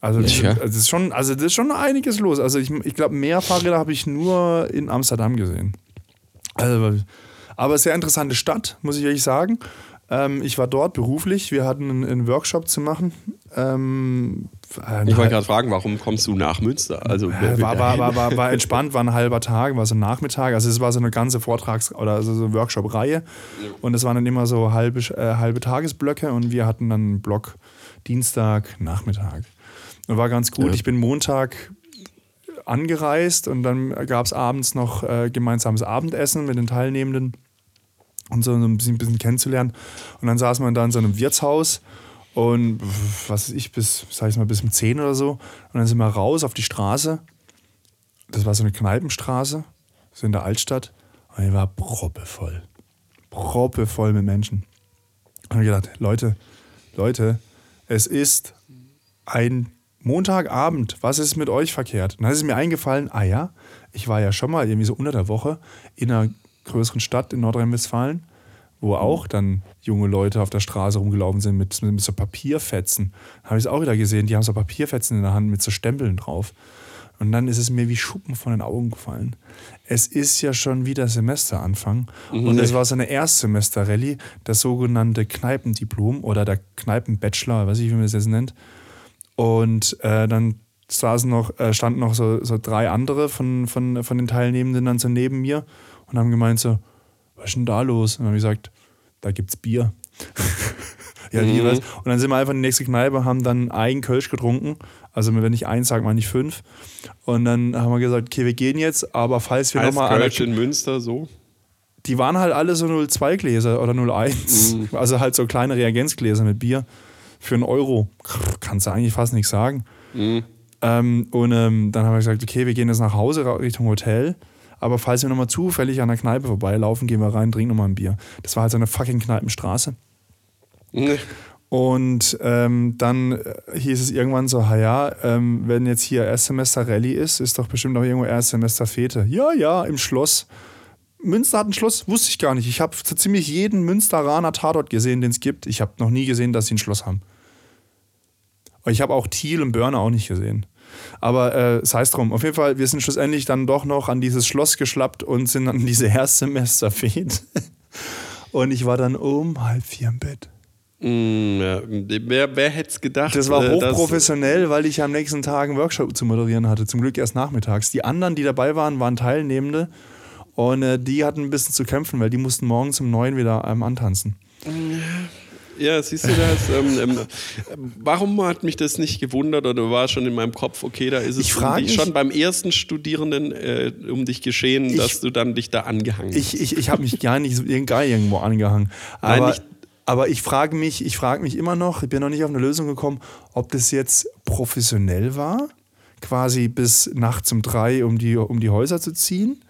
Also das, Ja. das ist schon, also das ist schon einiges los. Also ich, ich glaube, mehr Fahrräder habe ich nur in Amsterdam gesehen. Also, aber sehr interessante Stadt, muss ich ehrlich sagen. Ähm, ich war dort beruflich. Wir hatten einen, einen Workshop zu machen. Ähm, Ich wollte gerade fragen, warum kommst du nach Münster? Also, äh, war, war, war, war, war entspannt, war ein halber Tag, war so ein Nachmittag. Also es war so eine ganze Vortrags- oder also so eine Workshop-Reihe. Und es waren dann immer so halbe, äh, halbe Tagesblöcke und wir hatten dann einen Block Dienstag, Nachmittag. Und war ganz gut. Ja. Ich bin Montag angereist und dann gab es abends noch äh, gemeinsames Abendessen mit den Teilnehmenden und so ein bisschen, kennenzulernen. Und dann saß man da in so einem Wirtshaus und was weiß ich, bis, sag ich mal, bis um 10 oder so. Und dann sind wir raus auf die Straße. Das war so eine Kneipenstraße, so in der Altstadt. Und die war proppevoll. Proppevoll mit Menschen. Und ich gedacht, Leute, Leute, es ist ein Montagabend. Was ist mit euch verkehrt? Und dann ist es mir eingefallen, ah ja, ich war ja schon mal irgendwie so unter der Woche in einer größeren Stadt in Nordrhein-Westfalen, wo auch dann junge Leute auf der Straße rumgelaufen sind mit, mit so Papierfetzen. Habe ich es auch wieder gesehen, die haben so Papierfetzen in der Hand mit so Stempeln drauf. Und dann ist es mir wie Schuppen von den Augen gefallen. Es ist ja schon wieder Semesteranfang. Und Mhm. es war so eine Erstsemester-Rallye, das sogenannte Kneipendiplom oder der Kneipenbachelor, weiß ich, wie man das jetzt nennt. Und äh, dann saßen noch, äh, standen noch so, so drei andere von, von, von den Teilnehmenden dann so neben mir und haben gemeint so, was ist denn da los? Und dann habe ich gesagt, da gibt's Bier. (laughs) ja, wie was? Und dann sind wir einfach in die nächste Kneipe, haben dann ein Kölsch getrunken. Also wenn ich eins sage, meine ich fünf. Und dann haben wir gesagt, okay, wir gehen jetzt, aber falls wir nochmal Kölsch in Münster so? die waren halt alle so 02 Gläser oder 01. Mhm. (laughs) Also halt so kleine Reagenzgläser mit Bier für einen Euro. (laughs) Kannst du eigentlich fast nichts sagen. Mhm. Ähm, und ähm, dann haben wir gesagt, okay, wir gehen jetzt nach Hause Richtung Hotel. Aber falls wir nochmal zufällig an der Kneipe vorbeilaufen, gehen wir rein, trinken nochmal ein Bier. Das war halt so eine fucking Kneipenstraße. Nee. Und ähm, dann äh, hieß es irgendwann so, ha ja, ähm, wenn jetzt hier Erstsemester Rallye ist, ist doch bestimmt auch irgendwo Erstsemester Fete. Ja, ja, im Schloss. Münster hat ein Schloss, wusste ich gar nicht. Ich habe so ziemlich jeden Münsteraner Tatort gesehen, den es gibt. Ich habe noch nie gesehen, dass sie ein Schloss haben. Und ich habe auch Thiel und Börne auch nicht gesehen. Aber äh, sei es drum. Auf jeden Fall, wir sind schlussendlich dann doch noch an dieses Schloss geschlappt und sind an diese (laughs) Erstsemester-Fete. Und ich war dann um halb vier im Bett. Mm, ja. Wer, wer hätte es gedacht? Das war äh, hochprofessionell, weil ich am nächsten Tag einen Workshop zu moderieren hatte. Zum Glück erst nachmittags. Die anderen, die dabei waren, waren Teilnehmende. Und äh, die hatten ein bisschen zu kämpfen, weil die mussten morgens um neun wieder ähm, antanzen. Ja, siehst du das? ähm, ähm, warum hat mich das nicht gewundert oder war schon in meinem Kopf, okay, da ist es Ich um dich, schon beim ersten Studierenden äh, um dich geschehen, dass du dann dich da angehangen hast. Ich, ich, ich habe mich gar nicht so gar irgendwo angehangen. Nein, Aber, aber ich frage mich, ich frage mich immer noch, ich bin noch nicht auf eine Lösung gekommen, ob das jetzt professionell war, quasi bis nachts um drei um die, um die Häuser zu ziehen.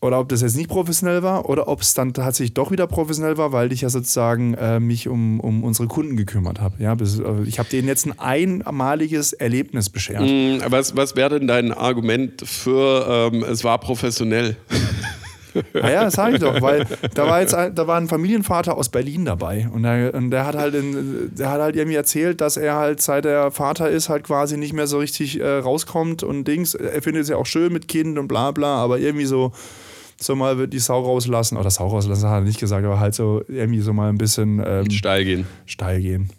Oder ob das jetzt nicht professionell war oder ob es dann tatsächlich doch wieder professionell war, weil ich ja sozusagen äh, mich um, um unsere Kunden gekümmert habe. Ja, äh, ich habe denen jetzt ein einmaliges Erlebnis beschert. Mm, Was, was wäre denn dein Argument für, ähm, es war professionell? (laughs) Ah ja, das sage ich doch, weil da war jetzt ein, da war ein Familienvater aus Berlin dabei und der, und der hat halt in, der hat halt irgendwie erzählt, dass er halt seit er Vater ist halt quasi nicht mehr so richtig äh, rauskommt und Dings. Er findet es ja auch schön mit Kind und bla bla, aber irgendwie so so mal wird die Sau rauslassen oder Sau rauslassen hat er nicht gesagt, aber halt so irgendwie so mal ein bisschen ähm, Steil gehen. steil gehen.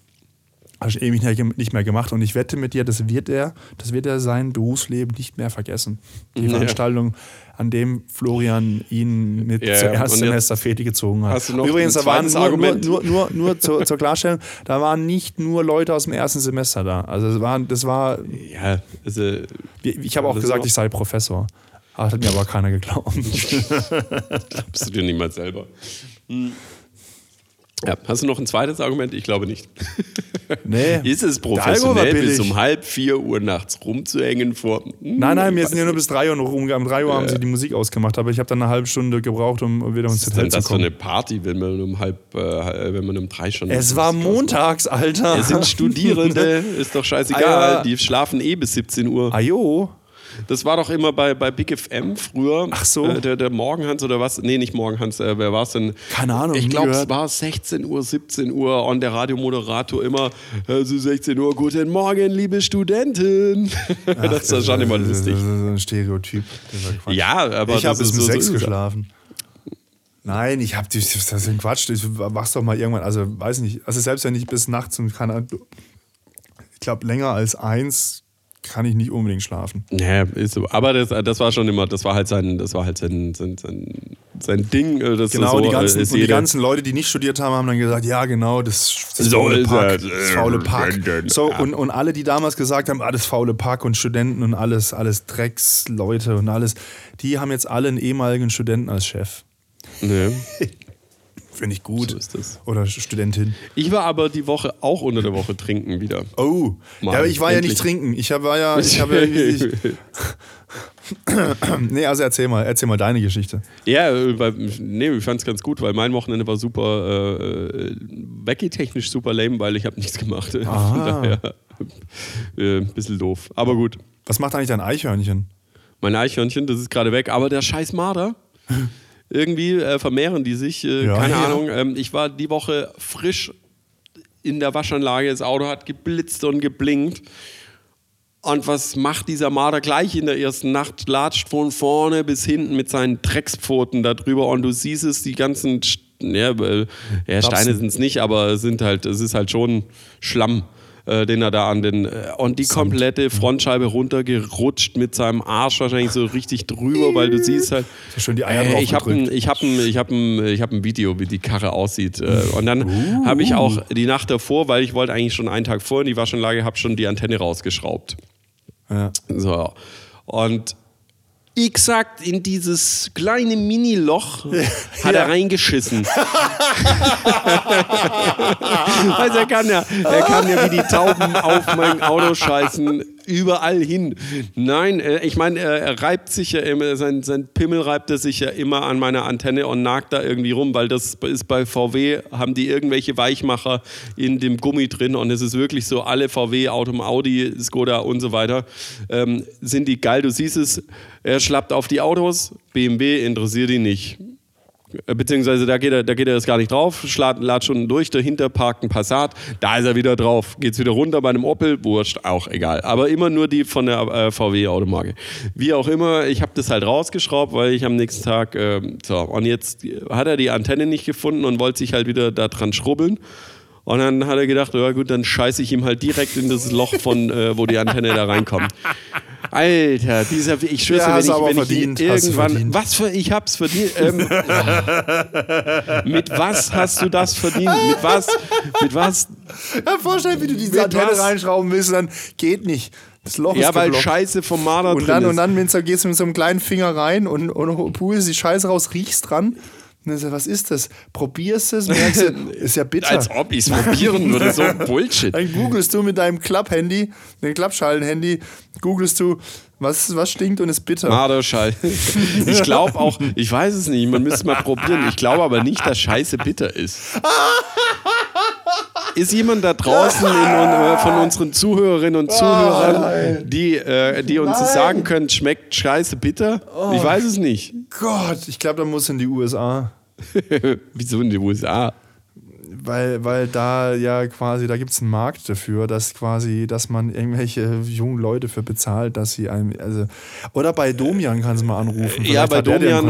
Habe ich ewig nicht- mehr gemacht und ich wette mit dir, das wird er, das wird er sein Berufsleben nicht mehr vergessen. Die Ja. Veranstaltung, an dem Florian ihn mit Ja, zur Erstsemester Feti gezogen hat. hast du noch Übrigens, ein da waren nur, nur, Argument? nur, nur, zur, zur Klarstellung, da waren nicht nur Leute aus dem ersten Semester da. Also es waren, das war, Ja, also, ich habe auch Das gesagt, auch- ich sei Professor. Hat mir aber keiner geglaubt. (laughs) glaubst du dir niemals selber. Hm. Ja, hast du noch ein zweites Argument? Ich glaube nicht. (laughs) Nee. (laughs) Ist es professionell, bis um halb vier Uhr nachts rumzuhängen vor. Hm, Nein, nein, wir sind ja nur bis drei Uhr noch rum. Um drei Uhr haben sie die Musik ausgemacht, aber ich habe dann eine halbe Stunde gebraucht, um wieder ins Was ist Hotel zu das für kommen. eine Party, wenn man um halb, äh, wenn man um drei schon. Es war montags, Alter. Es sind Studierende, ist doch scheißegal. Ah, ja. Die schlafen eh bis 17 Uhr. Ajo. Das war doch immer bei, bei Big FM früher. Ach so. Äh, der, der Morgenhans oder was? Nee, nicht Morgenhans. Äh, wer war es denn? Keine Ahnung, Ich glaube, es war 16 Uhr, 17 Uhr und der Radiomoderator immer, also 16 Uhr, guten Morgen, liebe Studenten. das war schon immer lustig. Das ist ein Stereotyp. Ja, aber ich habe das bis ist um so, sechs so ist es. geschlafen. Nein, ich habe das ist ein Quatsch. Ich mach's doch mal irgendwann. Also weiß nicht. Also selbst wenn ich bis nachts und keine Ahnung, ich glaube länger als eins kann ich nicht unbedingt schlafen. Ja, ist so. Aber das, das war schon immer, das war halt sein, das war halt sein, sein, sein, sein Ding. äh, Das Genau, so, die, ganzen, äh, und die ganzen Leute, die nicht studiert haben, haben dann gesagt, ja genau, das, das So faule ist Pack, das faule Pack. So, und, und alle, die damals gesagt haben, ah, das faule Pack und Studenten und alles, alles Drecksleute und alles, die haben jetzt alle einen ehemaligen Studenten als Chef. Nee. (laughs) Finde ich gut. So ist das. Oder Studentin. Ich war aber die Woche auch unter der Woche trinken wieder. Oh, Mann, ja, aber ich war endlich. ja nicht trinken. Ich war ja, ich habe ja, ich, (laughs) nee, also erzähl mal, erzähl mal deine Geschichte. Ja, weil, nee, ich fand es ganz gut, weil mein Wochenende war super, äh, Becky-technisch super lame, weil ich habe nichts gemacht. (laughs) Von Ah. daher, äh, bisschen doof. Aber gut. Was macht eigentlich dein Eichhörnchen? Mein Eichhörnchen, das ist gerade weg, aber der scheiß Marder. Irgendwie äh, vermehren die sich, äh, Ja, keine ja. Ahnung. Ähm, ich war die Woche frisch in der Waschanlage, das Auto hat geblitzt und geblinkt. Und was macht dieser Marder gleich in der ersten Nacht? Latscht von vorne bis hinten mit seinen Dreckspfoten da drüber und du siehst es, die ganzen, ja, äh, ja Steine sind es nicht, aber sind halt, es ist halt schon Schlamm äh, den er da an den äh, und die komplette Frontscheibe runtergerutscht mit seinem Arsch wahrscheinlich so richtig drüber, weil du siehst halt. So schön die Eier Äh, ich habe ein, ich hab ein, ich hab ein, ich hab ein Video, wie die Karre aussieht. Äh, Und dann habe ich auch die Nacht davor, weil ich wollte eigentlich schon einen Tag vor in die Waschanlage, habe schon die Antenne rausgeschraubt. Ja. So. Und exakt in dieses kleine Mini-Loch (laughs) hat er reingeschissen. (laughs) also er kann ja, er kann ja wie die Tauben auf mein Auto scheißen, überall hin. Nein, äh, ich meine, er, er reibt sich ja immer, sein, sein Pimmel reibt er sich ja immer an meiner Antenne und nagt da irgendwie rum, weil das ist bei VW, haben die irgendwelche Weichmacher in dem Gummi drin und es ist wirklich so, alle VW, Auto, Audi, Skoda und so weiter, ähm, sind die geil. Du siehst es, er schlappt auf die Autos, BMW interessiert ihn nicht. Äh, Beziehungsweise da geht er, da geht er jetzt gar nicht drauf, lad schon durch, dahinter parkt ein Passat, da ist er wieder drauf, geht's wieder runter bei einem Opel, wurscht, auch egal. Aber immer nur die von der äh, VW-Automarke. Wie auch immer, ich habe das halt rausgeschraubt, weil ich am nächsten Tag, äh, so, und jetzt hat er die Antenne nicht gefunden und wollte sich halt wieder da dran schrubbeln. Und dann hat er gedacht, ja gut, dann scheiße ich ihm halt direkt in das Loch von, äh, wo die Antenne da reinkommt. Alter, dieser, ich schwör's Ja, wenn aber ich, wenn ich verdient, du irgendwann, was für, ich hab's verdient. Ähm, mit was hast du das verdient? Mit was? Mit was? Ja, vorstellen, wie du diese Mit Antenne reinschrauben willst dann geht nicht. Das Loch Ja, ist weil geblockt. Scheiße vom Marder und drin dann, ist. und dann wenn du gehst du mit so einem kleinen Finger rein und, und pulst die Scheiße raus, riechst dran. Und dann du, was ist das? Probierst es, merkst du, (laughs) ist ja bitter. Als ob ich es probieren würde, so (laughs) Bullshit. Dann googelst du mit deinem Klapp-Handy, dem Klappschalen-Handy, googelst du, was, was stinkt und ist bitter. Marderschall. (laughs) Ich glaube auch, ich weiß es nicht, man müsste mal probieren. Ich glaube aber nicht, dass Scheiße bitter ist. Ist jemand da draußen in, äh, von unseren Zuhörerinnen und Zuhörern, die, äh, die uns das sagen können, schmeckt Scheiße bitter? Ich weiß es nicht. Gott, ich glaube, da muss in die USA. (laughs) Wieso in die USA? Weil, weil da ja quasi, da gibt es einen Markt dafür, dass quasi, dass man irgendwelche jungen Leute für bezahlt, dass sie einem, also, oder bei Domian kannst du mal anrufen. Ja, bei Domian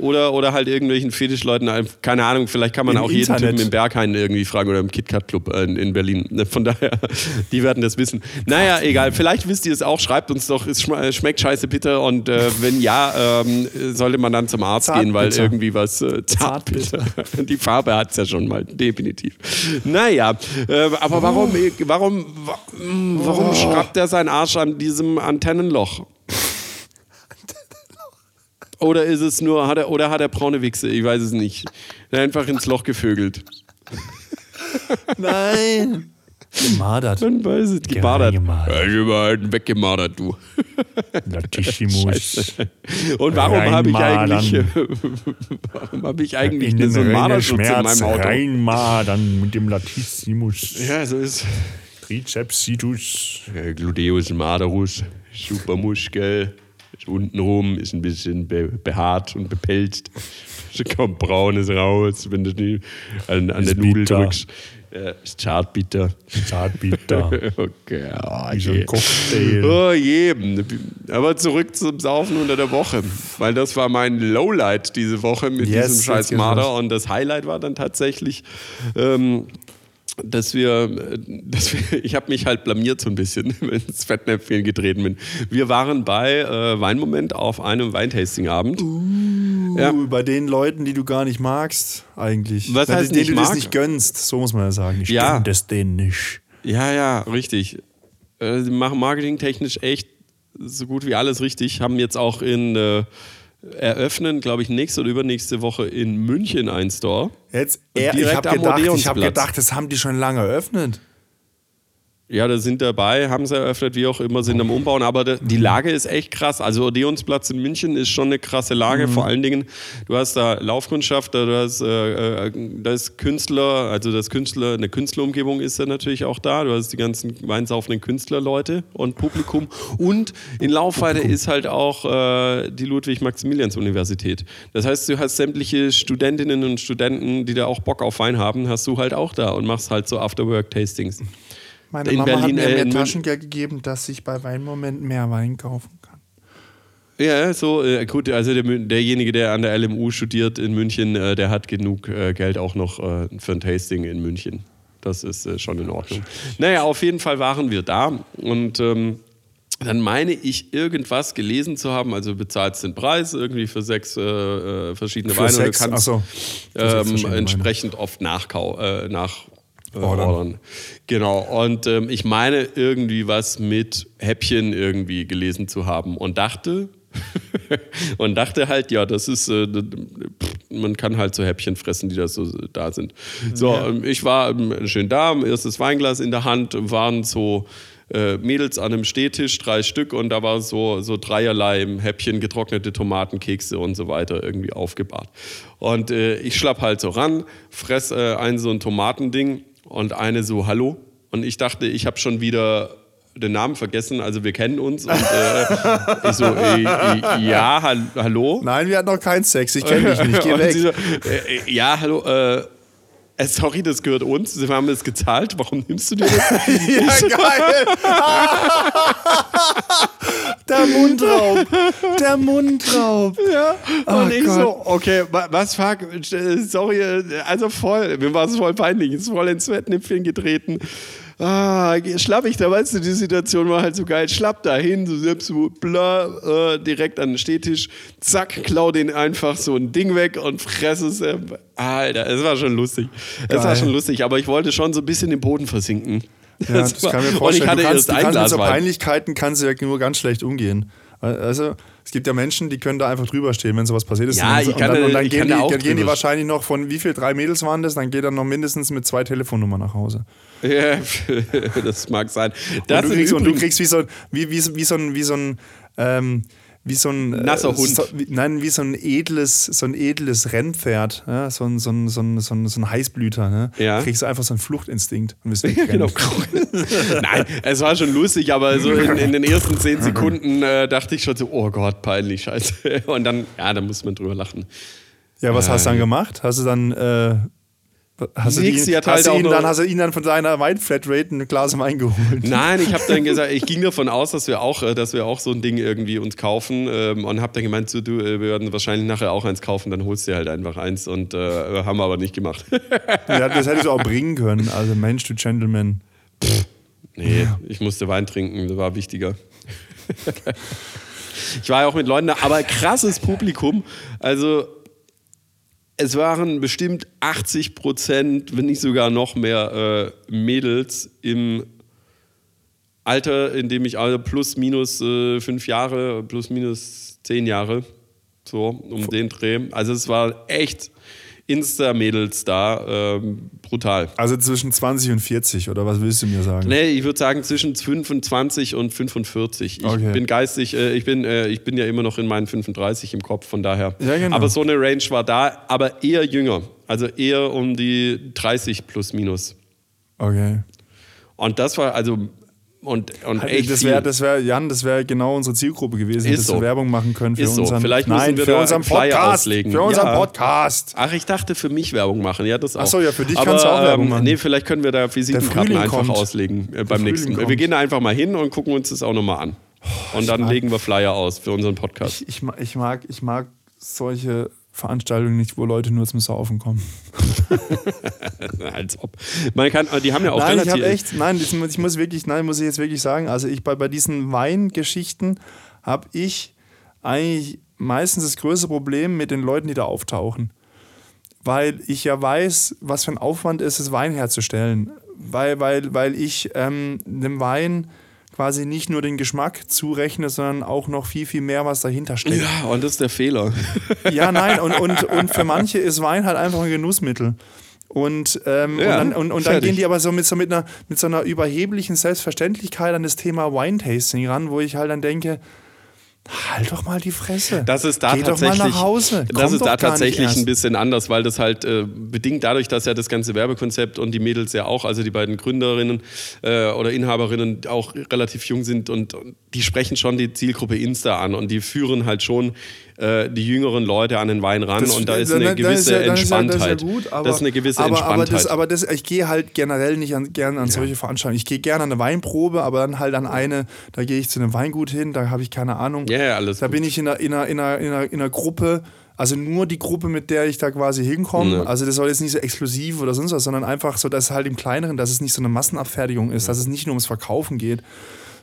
oder, oder halt irgendwelchen Fetischleuten, keine Ahnung, vielleicht kann man Im auch jeden Internet. Typen im Berghain irgendwie fragen oder im KitKat Club äh, in, in Berlin. Ne, Von daher, (laughs) die werden das wissen. Naja, egal, vielleicht wisst ihr es auch, schreibt uns doch, es schm- schmeckt scheiße bitter und äh, wenn ja, ähm, sollte man dann zum Arzt gehen, weil Zartbitter. irgendwie was äh, Zartbitter. (laughs) Die Farbe hat es ja schon mal, definitiv. Naja, äh, aber warum, warum, wa- mh, warum schraubt er seinen Arsch an diesem Antennenloch? Oder ist es nur, hat er, oder hat er braune Wichse? Ich weiß es nicht. Er hat einfach ins Loch gevögelt. Nein! Gemadert. Man weiß es. Gemadert. Ich war halt weggemadert, du. (laughs) Latissimus. Und warum habe ich Reinmadern. eigentlich, (laughs) warum habe ich eigentlich In den so einen Marderschutz in meinem Auto? reinmadern mit dem Latissimus. Ja, so ist Trizepsitus. äh, Gluteus Maderus, super Muskel. Ist Untenrum ist ein bisschen be behaart und bepelzt. Da kommt Braunes raus, wenn du die an, an der Nudel drückst. Ja, ist zartbitter. Zartbitter. (laughs) Okay, oh Wie so ein. Cocktail. Oh je. Aber zurück zum Saufen unter der Woche. Weil das war mein Lowlight diese Woche mit Yes, diesem scheiß Marder. Und das Highlight war dann tatsächlich, ähm, dass wir, dass wir ich habe mich halt blamiert so ein bisschen, (laughs) wenn ins Fettnäpfchen getreten bin. Wir waren bei äh, Weinmoment auf einem Weintastingabend. Ja. Uh, Bei den Leuten, die du gar nicht magst, eigentlich. Was heißt denen du das nicht gönnst, so muss man ja sagen. Ich Ja. gönn das denen nicht. Ja, ja, richtig. Äh, Sie machen marketingtechnisch echt so gut wie alles richtig. Haben jetzt auch in äh, eröffnen, glaube ich, nächste oder übernächste Woche in München einen Store. Jetzt, er, ich habe gedacht, ich hab gedacht, das haben die schon lange eröffnet. Ja, da sind dabei, haben sie eröffnet, wie auch immer, sind am Umbauen. Aber die Lage ist echt krass. Also Odeonsplatz in München ist schon eine krasse Lage. Vor allen Dingen, du hast da Laufkundschaft, da, du hast, äh, äh, da ist Künstler, also das Künstler, eine Künstlerumgebung ist da natürlich auch da. Du hast die ganzen weinsaufenden Künstlerleute und Publikum. Und in Laufweite ist halt auch äh, die Ludwig-Maximilians-Universität. Das heißt, du hast sämtliche Studentinnen und Studenten, die da auch Bock auf Wein haben, hast du halt auch da und machst halt so Afterwork-Tastings. Meine in Mama Berlin, hat mir äh, mehr Mün- Taschengeld gegeben, dass ich bei Weinmoment mehr Wein kaufen kann. Ja, so, äh, gut, also der, derjenige, der an der LMU studiert in München, äh, der hat genug äh, Geld auch noch äh, für ein Tasting in München. Das ist äh, schon in Ordnung. Naja, auf jeden Fall waren wir da und ähm, dann meine ich, irgendwas gelesen zu haben, also bezahlst den Preis irgendwie für sechs äh, äh, verschiedene Für Weine sechs, und du kannst so, ähm, verschiedene Weine. entsprechend oft nachkau äh, nach äh, Ordern. ordern. Genau, und ähm, ich meine irgendwie was mit Häppchen irgendwie gelesen zu haben und dachte, (laughs) und dachte halt, ja, das ist, äh, pff, man kann halt so Häppchen fressen, die da so da sind. So, ähm, ich war ähm, schön da, erstes Weinglas in der Hand, waren so äh, Mädels an einem Stehtisch, drei Stück, und da war so, so dreierlei im Häppchen, getrocknete Tomaten, Kekse und so weiter irgendwie aufgebahrt. Und äh, ich schlapp halt so ran, fress äh, ein so ein Tomatending und eine so, hallo. Und ich dachte, ich habe schon wieder den Namen vergessen, also wir kennen uns. Und äh, (laughs) ich so, äh, äh, ja, hall hallo? Nein, wir hatten noch keinen Sex. Ich kenne dich nicht. Geh (laughs) weg. so, äh, äh, ja, hallo, äh, sorry, das gehört uns. Sie haben es gezahlt. Warum nimmst du dir das? (laughs) Ja, geil. (laughs) Der Mundraub. Der Mundraub. Ja. Oh und ich Gott. so, okay, wa- was fuck, äh, sorry, äh, also voll, mir war es voll peinlich, ist voll ins Fettnäpfchen getreten. Ah, schlapp ich da, weißt du, die Situation war halt so geil. Schlapp da hin, so selbst so bla, äh, direkt an den Stehtisch, zack, klau den einfach so ein Ding weg und fresse es. Äh, Alter, es war schon lustig. Es war schon lustig, aber ich wollte schon so ein bisschen im Boden versinken. Ja, das (laughs) war- kann mir und vorstellen. ich hatte du kannst, erst du kannst mit so. Peinlichkeiten kannst du ja nur ganz schlecht umgehen. Also, es gibt ja Menschen, die können da einfach drüber stehen, wenn sowas passiert ist. Ja, und, ich kann und dann, da- und dann ich gehen, kann die, dann gehen die wahrscheinlich noch von wie viel drei Mädels waren das, dann geht er noch mindestens mit zwei Telefonnummern nach Hause. Ja, (laughs) das mag sein. Das und, du kriegst, und du kriegst wie so, wie, wie, wie so ein, wie so ein, ähm, wie so ein äh, Nasser Hund. So, wie, nein, wie so ein edles, so ein edles Rennpferd, ja? so, ein, so, ein, so, ein, so, ein, so ein Heißblüter. Ne? Ja. Kriegst du einfach so einen Fluchtinstinkt und bist (laughs) Genau. wegrennen. (laughs) Nein, es war schon lustig, aber so in, in den ersten zehn Sekunden äh, dachte ich schon so, oh Gott, peinlich, scheiße. (laughs) Und dann, ja, da muss man drüber lachen. Ja, was hast du dann gemacht? Hast du dann, äh, hast, du ihn, hast, halt auch ihn dann, hast du ihn dann von deiner Weinflatrate ein Glas Wein geholt? Nein, ich habe dann (laughs) gesagt, ich ging davon aus, dass wir auch, äh, dass wir auch so ein Ding irgendwie uns kaufen ähm, und habe dann gemeint, so, du, äh, wir werden wahrscheinlich nachher auch eins kaufen, dann holst du dir halt einfach eins und äh, haben wir aber nicht gemacht. (laughs) Ja, das hättest du auch bringen können. Also Mensch, du Gentleman. Nee, ich musste Wein trinken, das war wichtiger. (laughs) ich war ja auch mit Leuten da, aber krasses Publikum. Also es waren bestimmt 80 Prozent, wenn nicht sogar noch mehr äh, Mädels im Alter, in dem ich also plus minus äh, fünf Jahre, plus minus zehn Jahre, so um den Dreh. Also es war echt Insta-Mädels da, ähm, brutal. Also zwischen 20 und 40, oder was willst du mir sagen? Nee, ich würde sagen zwischen 25 und 45. Ich Okay. bin geistig, äh, ich, bin, äh, ich bin ja immer noch in meinen 35 im Kopf, von daher. Ja, genau. Aber so eine Range war da, aber eher jünger. Also eher um die 30 plus minus. Okay. Und das war also und, und echt das wäre, das wär, Jan, das wäre genau unsere Zielgruppe gewesen, Ist dass so. wir Werbung machen können für Ist so. unseren, Vielleicht müssen nein, wir für unseren Flyer Podcast. auslegen. Für unseren Ja. Podcast. Ach, ich dachte für mich Werbung machen. Ja, das auch. Ach so, ja, für dich Aber, kannst du auch Werbung ähm, machen. Nee, vielleicht können wir da Visitenkarten einfach kommt. auslegen äh, beim nächsten. Wir kommt. gehen da einfach mal hin und gucken uns das auch nochmal an. Und dann mag- legen wir Flyer aus für unseren Podcast. Ich, ich, ich, mag, ich mag solche Veranstaltungen nicht, wo Leute nur zum Saufen kommen. (laughs) Als ob. Man kann, die haben ja auch nein, ich relativ. habe echt, nein, ich muss wirklich, nein, muss ich jetzt wirklich sagen, also ich bei, bei diesen Weingeschichten habe ich eigentlich meistens das größte Problem mit den Leuten, die da auftauchen. Weil ich ja weiß, was für ein Aufwand ist es, Wein herzustellen. Weil, weil, weil ich ähm, dem Wein quasi nicht nur den Geschmack zurechne, sondern auch noch viel, viel mehr, was dahinter steckt. Ja, und das ist der Fehler. Ja, nein, und, und, (laughs) und für manche ist Wein halt einfach ein Genussmittel. Und, ähm, Ja, und, dann, und, und dann gehen die aber so mit so, mit, einer, mit so einer überheblichen Selbstverständlichkeit an das Thema Wine-Tasting ran, wo ich halt dann denke, Halt doch mal die Fresse. Das ist da Geh tatsächlich, doch mal nach Hause. das ist da tatsächlich ein bisschen anders, weil das halt äh, bedingt dadurch, dass ja das ganze Werbekonzept und die Mädels ja auch, also die beiden Gründerinnen äh, oder Inhaberinnen auch relativ jung sind und, und die sprechen schon die Zielgruppe Insta an und die führen halt schon äh, die jüngeren Leute an den Wein ran Das- und da ist dann- eine dann gewisse ja- dann ist ja- Entspanntheit. Das ist, ja gut, aber, das ist eine gewisse aber, aber, Entspanntheit. das, aber das, ich gehe halt generell nicht an, gerne an solche Veranstaltungen. Ich gehe gerne an eine Weinprobe, aber dann halt an eine, da gehe ich zu einem Weingut hin, da habe ich keine Ahnung. Ja, ja, alles Da gut. bin ich in einer, in, einer, in, einer, in, einer, in einer Gruppe, also nur die Gruppe, mit der ich da quasi hinkomme. Ja. Also das soll jetzt nicht so exklusiv oder sonst was, sondern einfach so, dass es halt im Kleineren, dass es nicht so eine Massenabfertigung ist, dass es nicht nur ums Verkaufen geht,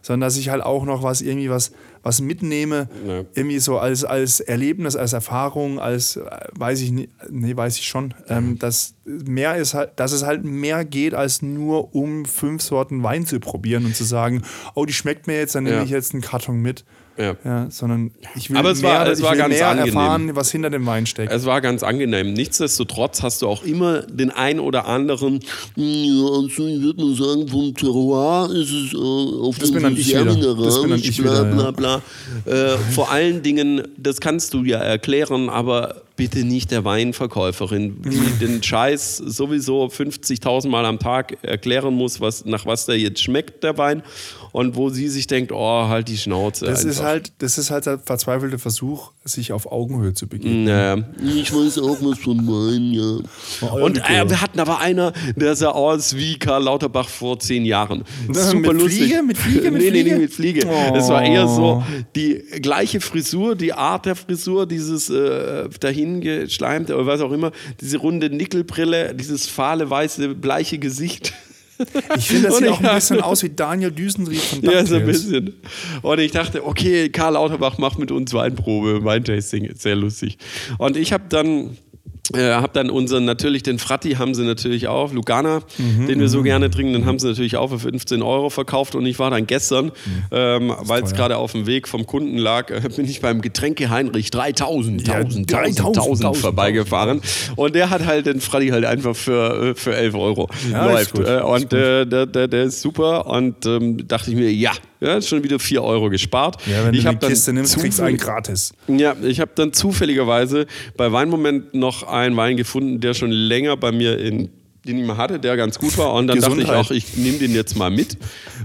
sondern dass ich halt auch noch was irgendwie was, was mitnehme, Ja. irgendwie so als, als Erlebnis, als Erfahrung, als äh, weiß ich nicht, nee, weiß ich schon, ähm, dass mehr ist halt, dass es halt mehr geht, als nur um fünf Sorten Wein zu probieren und zu sagen, oh, die schmeckt mir jetzt, dann nehme Ja. ich jetzt einen Karton mit. Ja. Ja, sondern ich will Aber es mehr, war- es war ganz mehr angenehm. erfahren, was hinter dem Wein steckt. Es war ganz angenehm. Nichtsdestotrotz hast du auch immer den ein oder anderen, ja, also ich würde mal sagen, vom Terroir ist es äh, auf Das bin dann Fall ich sehr wieder. Das bin dann ich bla wieder, bla bla. Äh, vor allen Dingen, das kannst du ja erklären, aber bitte nicht der Weinverkäuferin, die den Scheiß sowieso 50.000 Mal am Tag erklären muss, was, nach was der jetzt schmeckt, der Wein. Und wo sie sich denkt, oh, halt die Schnauze. Das ist halt, das ist halt der verzweifelte Versuch, sich auf Augenhöhe zu begegnen. Naja. Ich weiß auch was von Wein, ja. Und äh, wir hatten aber einer, der sah aus wie Karl Lauterbach vor zehn Jahren. Na, (laughs) mit Fliege? Mit Fliege? Mit (laughs) nee, nee, Fliege? nee, mit Fliege. Oh. Es war eher so die gleiche Frisur, die Art der Frisur, dieses äh, dahingeschleimte oder was auch immer, diese runde Nickelbrille, dieses fahle, weiße, bleiche Gesicht. (laughs) Ich finde, das sieht auch ein bisschen aus wie Daniel Düsentrieb von (laughs) Ja, so ein DuckTales. bisschen. Und ich dachte, okay, Karl Lauterbach macht mit uns Weinprobe, Weintasting, sehr lustig. Und ich habe dann äh, habe dann unseren, natürlich den Fratti haben sie natürlich auch, Lugana, Mhm, den wir so gerne trinken, den haben sie natürlich auch für 15 Euro verkauft und ich war dann gestern, ähm, weil es gerade auf dem Weg vom Kunden lag, äh, bin ich beim Getränke Heinrich 3000, Ja, 1000, 3000, 1000, 1000 1000, vorbeigefahren und der hat halt den Fratti halt einfach für, äh, für 11 Euro Ja, läuft. Äh, und äh, der, der, der ist super und ähm, dachte ich mir, ja, ja, schon wieder 4 Euro gespart. Ja, wenn ich du hab die Kiste nimmst, kriegst du einen gratis. ja, ich habe dann zufälligerweise bei Weinmoment noch einen Wein gefunden, der schon länger bei mir in den ich mal hatte, der ganz gut war. Und dann dachte ich Gesundheit. auch, ich nehme den jetzt mal mit.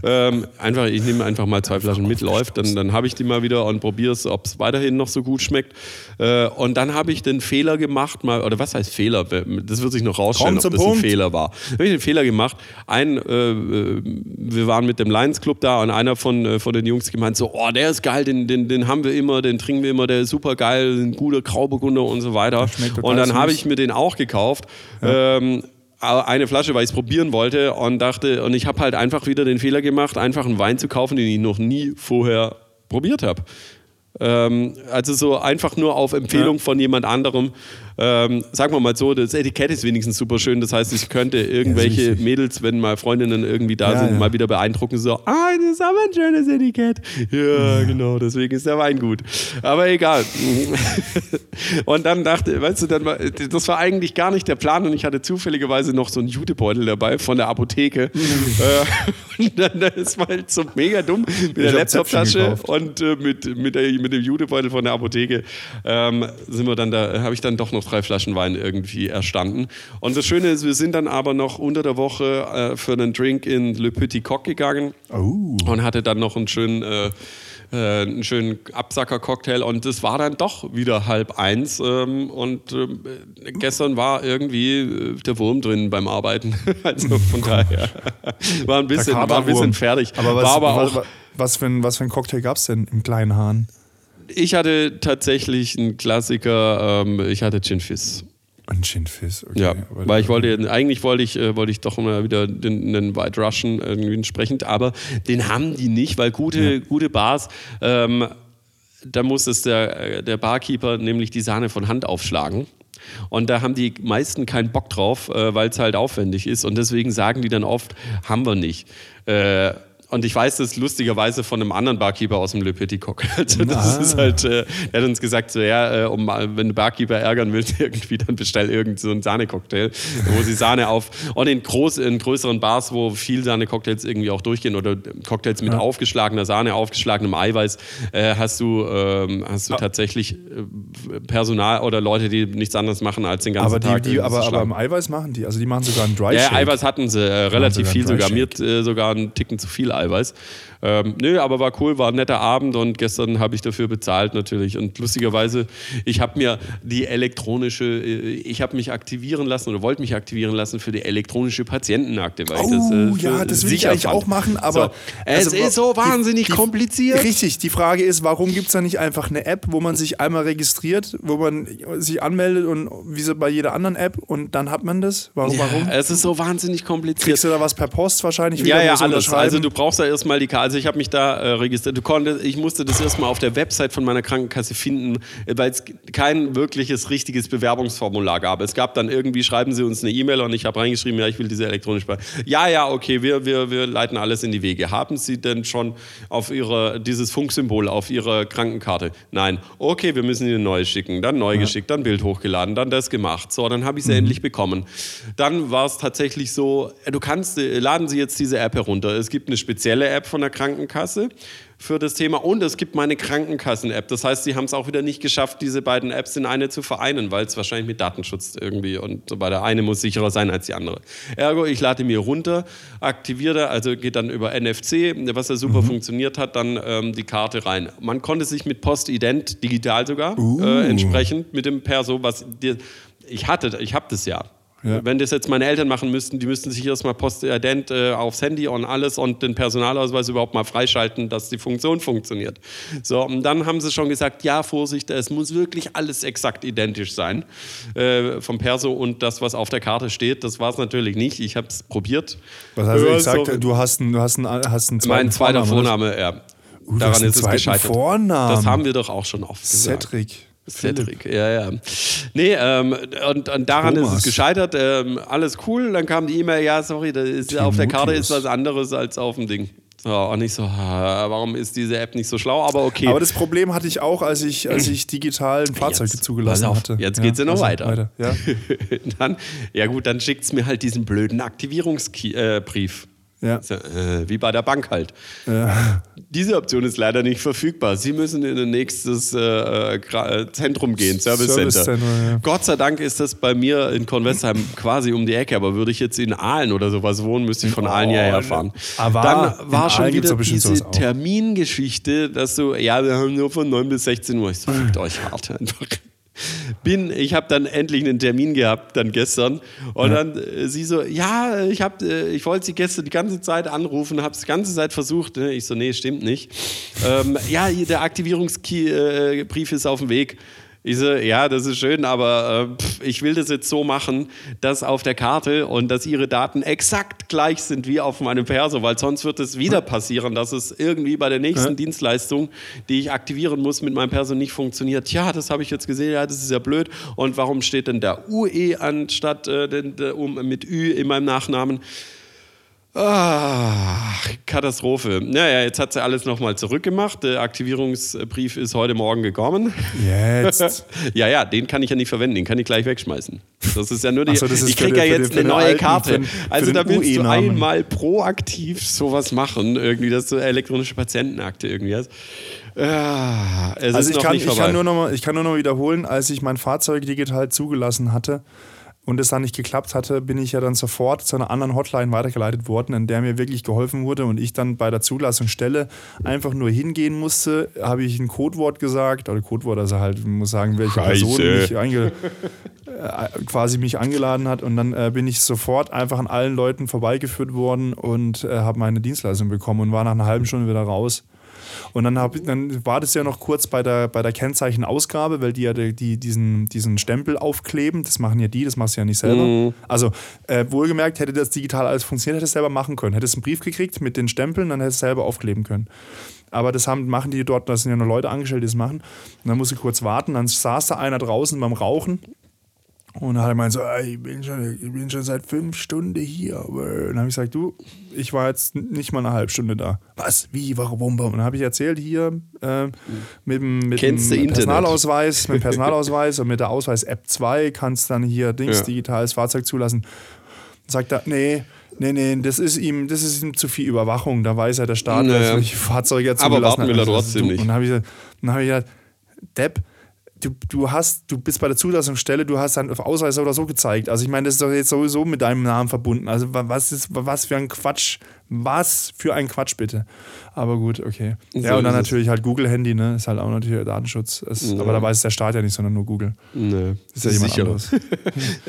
Ähm, einfach, ich nehme einfach mal zwei Flaschen mit, läuft. Dann, dann habe ich die mal wieder und probiere es, ob es weiterhin noch so gut schmeckt. Äh, und dann habe ich den Fehler gemacht, mal, oder was heißt Fehler? Das wird sich noch rausstellen, ob das ein Punkt. Fehler war. Da habe ich den Fehler gemacht. Ein, äh, äh, wir waren mit dem Lions Club da und einer von, äh, von den Jungs gemeint so, oh, der ist geil, den, den, den haben wir immer, den trinken wir immer, der ist super geil, ein guter Grauburgunder und so weiter. Und dann habe ich mir den auch gekauft. Ähm, eine Flasche, weil ich es probieren wollte und dachte, und ich habe halt einfach wieder den Fehler gemacht, einfach einen Wein zu kaufen, den ich noch nie vorher probiert habe. Ähm, also so einfach nur auf Empfehlung von jemand anderem. Ähm, sagen wir mal so, das Etikett ist wenigstens super schön. Das heißt, ich könnte irgendwelche. Mädels, wenn mal Freundinnen irgendwie da Ja, sind, ja. mal wieder beeindrucken. So, ah, das ist aber ein schönes Etikett. Ja, genau, deswegen ist der Wein gut. Aber egal. (laughs) und dann dachte, weißt du, dann war, das war eigentlich gar nicht der Plan und ich hatte zufälligerweise noch so einen Jutebeutel dabei von der Apotheke. (laughs) Äh, und dann ist man halt so mega dumm mit der Laptoptasche und äh, mit, mit, der, mit dem Jutebeutel von der Apotheke ähm, sind wir dann da, habe ich dann doch noch drei Flaschen Wein irgendwie erstanden. Und das Schöne ist, wir sind dann aber noch unter der Woche äh, für einen Drink in Le Petit Coq gegangen Oh. und hatte dann noch einen schönen, äh, äh, einen schönen Absacker-Cocktail und es war dann doch wieder halb eins ähm, und ähm, gestern war irgendwie äh, der Wurm drin beim Arbeiten. (laughs) also von daher war ein bisschen, war ein bisschen fertig. Aber was, war aber was, auch, was, für ein, was für ein Cocktail gab es denn im kleinen Hahn? Ich hatte tatsächlich einen Klassiker, ähm, ich hatte Gin Fizz. Ein Gin Fizz, okay. Ja, weil ich wollte, eigentlich wollte ich, äh, wollte ich doch mal wieder den, den White Russian irgendwie entsprechend, aber den haben die nicht, weil gute, gute Bars, ähm, da muss es der, der Barkeeper nämlich die Sahne von Hand aufschlagen. Und da haben die meisten keinen Bock drauf, äh, weil es halt aufwendig ist. Und deswegen sagen die dann oft, haben wir nicht. Äh, und ich weiß das lustigerweise von einem anderen Barkeeper aus dem Le Petit Coq. Also (laughs) das ah. ist halt, äh, er hat uns gesagt, so ja, äh, um, wenn du Barkeeper ärgern willst, (laughs) irgendwie, dann bestell irgend so einen Sahnecocktail, wo sie Sahne auf, und in, groß, in größeren Bars, wo viel Sahne-Cocktails irgendwie auch durchgehen oder Cocktails mit ja. aufgeschlagener Sahne, aufgeschlagenem Eiweiß, äh, hast du, ähm, hast du ah. tatsächlich äh, Personal oder Leute, die nichts anderes machen als den ganzen aber Tag. Die, aber, aber im Eiweiß machen die, also die machen sogar einen Dry Ja, Eiweiß hatten sie äh, relativ viel sogar. Mir äh, sogar einen Ticken zu viel Eiweiß. Ähm, nö, aber war cool, war ein netter Abend und gestern habe ich dafür bezahlt natürlich. Und lustigerweise, ich habe mir die elektronische, äh, ich habe mich aktivieren lassen oder wollte mich aktivieren lassen für die elektronische Patientenakte. Weil oh, das, äh, ja, das will ich eigentlich fand. auch machen, aber so, es also, ist so wahnsinnig die, die, kompliziert. Richtig, die Frage ist, warum gibt es da nicht einfach eine App, wo man sich einmal registriert, wo man sich anmeldet und wie so bei jeder anderen App und dann hat man das? Warum? Ja, warum? Es ist so wahnsinnig kompliziert. Kriegst du da was per Post wahrscheinlich? Wieder, ja, ja, alles. Also du brauchst da erstmal die Karte also ich habe mich da äh, registriert. Du konntest, ich musste das erstmal auf der Website von meiner Krankenkasse finden, weil es kein wirkliches richtiges Bewerbungsformular gab. Es gab dann irgendwie, schreiben Sie uns eine E-Mail und ich habe reingeschrieben, ja, ich will diese elektronische Sprache. Ja, ja, okay, wir, wir, wir leiten alles in die Wege. Haben Sie denn schon auf Ihre, dieses Funksymbol auf Ihrer Krankenkarte? Nein. Okay, wir müssen Ihnen neu schicken. Dann neu ja. geschickt, dann Bild hochgeladen, dann das gemacht. So, dann habe ich sie mhm. endlich bekommen. Dann war es tatsächlich so, du kannst, äh, laden Sie jetzt diese App herunter. Es gibt eine spezielle App von der Krankenkasse für das Thema und es gibt meine Krankenkassen-App. Das heißt, sie haben es auch wieder nicht geschafft, diese beiden Apps in eine zu vereinen, weil es wahrscheinlich mit Datenschutz irgendwie und so weiter. Eine muss sicherer sein als die andere. Ergo, ich lade mir runter, aktiviere, also geht dann über NFC, was ja super mhm. funktioniert hat, dann ähm, die Karte rein. Man konnte sich mit Postident digital sogar uh. äh, entsprechend mit dem Perso, was dir, ich hatte, ich habe das ja. Ja. Wenn das jetzt meine Eltern machen müssten, die müssten sich erstmal postident äh, aufs Handy und alles und den Personalausweis überhaupt mal freischalten, dass die Funktion funktioniert. So, und dann haben sie schon gesagt, ja, Vorsicht, es muss wirklich alles exakt identisch sein äh, vom Perso und das, was auf der Karte steht. Das war es natürlich nicht. Ich habe es probiert. Was hast du gesagt? So, du hast einen, du hast einen, hast einen zweiten Mein zweiter Vorname, Vorname ja. Uh, Daran ist es gescheitert. Vornamen. Das haben wir doch auch schon oft gesagt. Cedric. Cedric, ja, ja. Nee, ähm, und, und daran Thomas. ist es gescheitert. Ähm, alles cool. Dann kam die E-Mail, ja, sorry, ist, auf der Karte ist was anderes als auf dem Ding. So, und nicht so, warum ist diese App nicht so schlau? Aber okay. Aber das Problem hatte ich auch, als ich, als ich (clears throat) digital ein Fahrzeug jetzt, zugelassen auf, hatte. Jetzt geht es ja noch also weiter. weiter. Ja. (laughs) dann, ja gut, dann schickt es mir halt diesen blöden Aktivierungsbrief. Ja. ja äh, wie bei der Bank halt. Ja. (laughs) Diese Option ist leider nicht verfügbar. Sie müssen in ein nächstes äh, Zentrum gehen, Service, Service Center. Ja. Gott sei Dank ist das bei mir in Kornwestheim quasi um die Ecke, aber würde ich jetzt in Aalen oder sowas wohnen, müsste ich von oh, Aalen hierher fahren. Aber Dann war schon Aalen wieder diese Termingeschichte, dass du, ja, wir haben nur von 9 bis 16 Uhr. Ich so, fickt (laughs) euch hart einfach bin, ich habe dann endlich einen Termin gehabt, dann gestern. Und ja. dann äh, sie so, ja, ich äh, ich wollte sie gestern die ganze Zeit anrufen, habe es die ganze Zeit versucht. Ne? Ich so, nee, stimmt nicht. ähm, ja, der Aktivierungsbrief äh, ist auf dem Weg. Ich so, ja, das ist schön, aber äh, pff, ich will das jetzt so machen, dass auf der Karte und dass ihre Daten exakt gleich sind wie auf meinem Perso, weil sonst wird es wieder passieren, dass es irgendwie bei der nächsten ja. Dienstleistung, die ich aktivieren muss, mit meinem Perso nicht funktioniert. Ja, das habe ich jetzt gesehen, ja, das ist ja blöd. Und warum steht denn der UE anstatt äh, den, der, um, mit Ü in meinem Nachnamen? Ach, Katastrophe. Naja, jetzt hat sie alles nochmal zurückgemacht. Der Aktivierungsbrief ist heute Morgen gekommen. Jetzt? (laughs) ja, ja, den kann ich ja nicht verwenden, den kann ich gleich wegschmeißen. Das ist ja nur die. So, ich kriege ja jetzt den, eine neue alten, Karte. Den, also da willst du einmal proaktiv sowas machen, irgendwie, dass du elektronische Patientenakte irgendwie hast. Ja, also ich kann, ich, kann nur noch mal, ich kann nur noch wiederholen, als ich mein Fahrzeug digital zugelassen hatte, und es dann nicht geklappt hatte, bin ich ja dann sofort zu einer anderen Hotline weitergeleitet worden, in der mir wirklich geholfen wurde und ich dann bei der Zulassungsstelle einfach nur hingehen musste, habe ich ein Codewort gesagt, oder Codewort, also halt, ich muss sagen, welche Scheiße. Person mich einge, äh, quasi mich angeladen hat und dann äh, bin ich sofort einfach an allen Leuten vorbeigeführt worden und äh, habe meine Dienstleistung bekommen und war nach einer halben Stunde wieder raus. Und dann, hab, dann war das ja noch kurz bei der, bei der Kennzeichenausgabe, weil die ja die, die diesen, diesen Stempel aufkleben. Das machen ja die, das machst du ja nicht selber. Mhm. Also äh, wohlgemerkt, hätte das digital alles funktioniert, hätte es selber machen können. Hättest einen Brief gekriegt mit den Stempeln, dann hättest es selber aufkleben können. Aber das haben, machen die dort, da sind ja nur Leute angestellt, die das machen. Und dann musste ich kurz warten. Dann saß da einer draußen beim Rauchen Und dann hat er gemeint so, ich bin, schon, ich bin schon seit fünf Stunden hier. Und dann habe ich gesagt, du, ich war jetzt nicht mal eine halbe Stunde da. Was? Wie? Warum? Und dann habe ich erzählt hier äh, mit dem, mit dem du Internet? Personalausweis, mit dem (laughs) Personalausweis und mit der Ausweis-App 2 kannst dann hier Dings, Ja. digitales Fahrzeug zulassen. Sagt er, nee, nee, nee, das ist ihm, das ist ihm zu viel Überwachung. Da weiß er der Staat, Naja. dass welche Fahrzeuge er Aber warten will er hat. Also, trotzdem du- nicht. Und dann habe ich, dann hab ich gesagt, Depp, du, du hast, du bist bei der Zulassungsstelle, du hast dann auf Ausweis oder so gezeigt. Also ich meine, das ist doch jetzt sowieso mit deinem Namen verbunden. Also wa- was ist, was für ein Quatsch, was für ein Quatsch bitte. Aber gut, okay. So ja, und dann ist es. natürlich halt Google-Handy, ne? Ist halt auch natürlich Datenschutz. Es, Ja. Aber da weiß der Staat ja nicht, sondern nur Google. Nee, Ist ja jemand sicherer. anderes.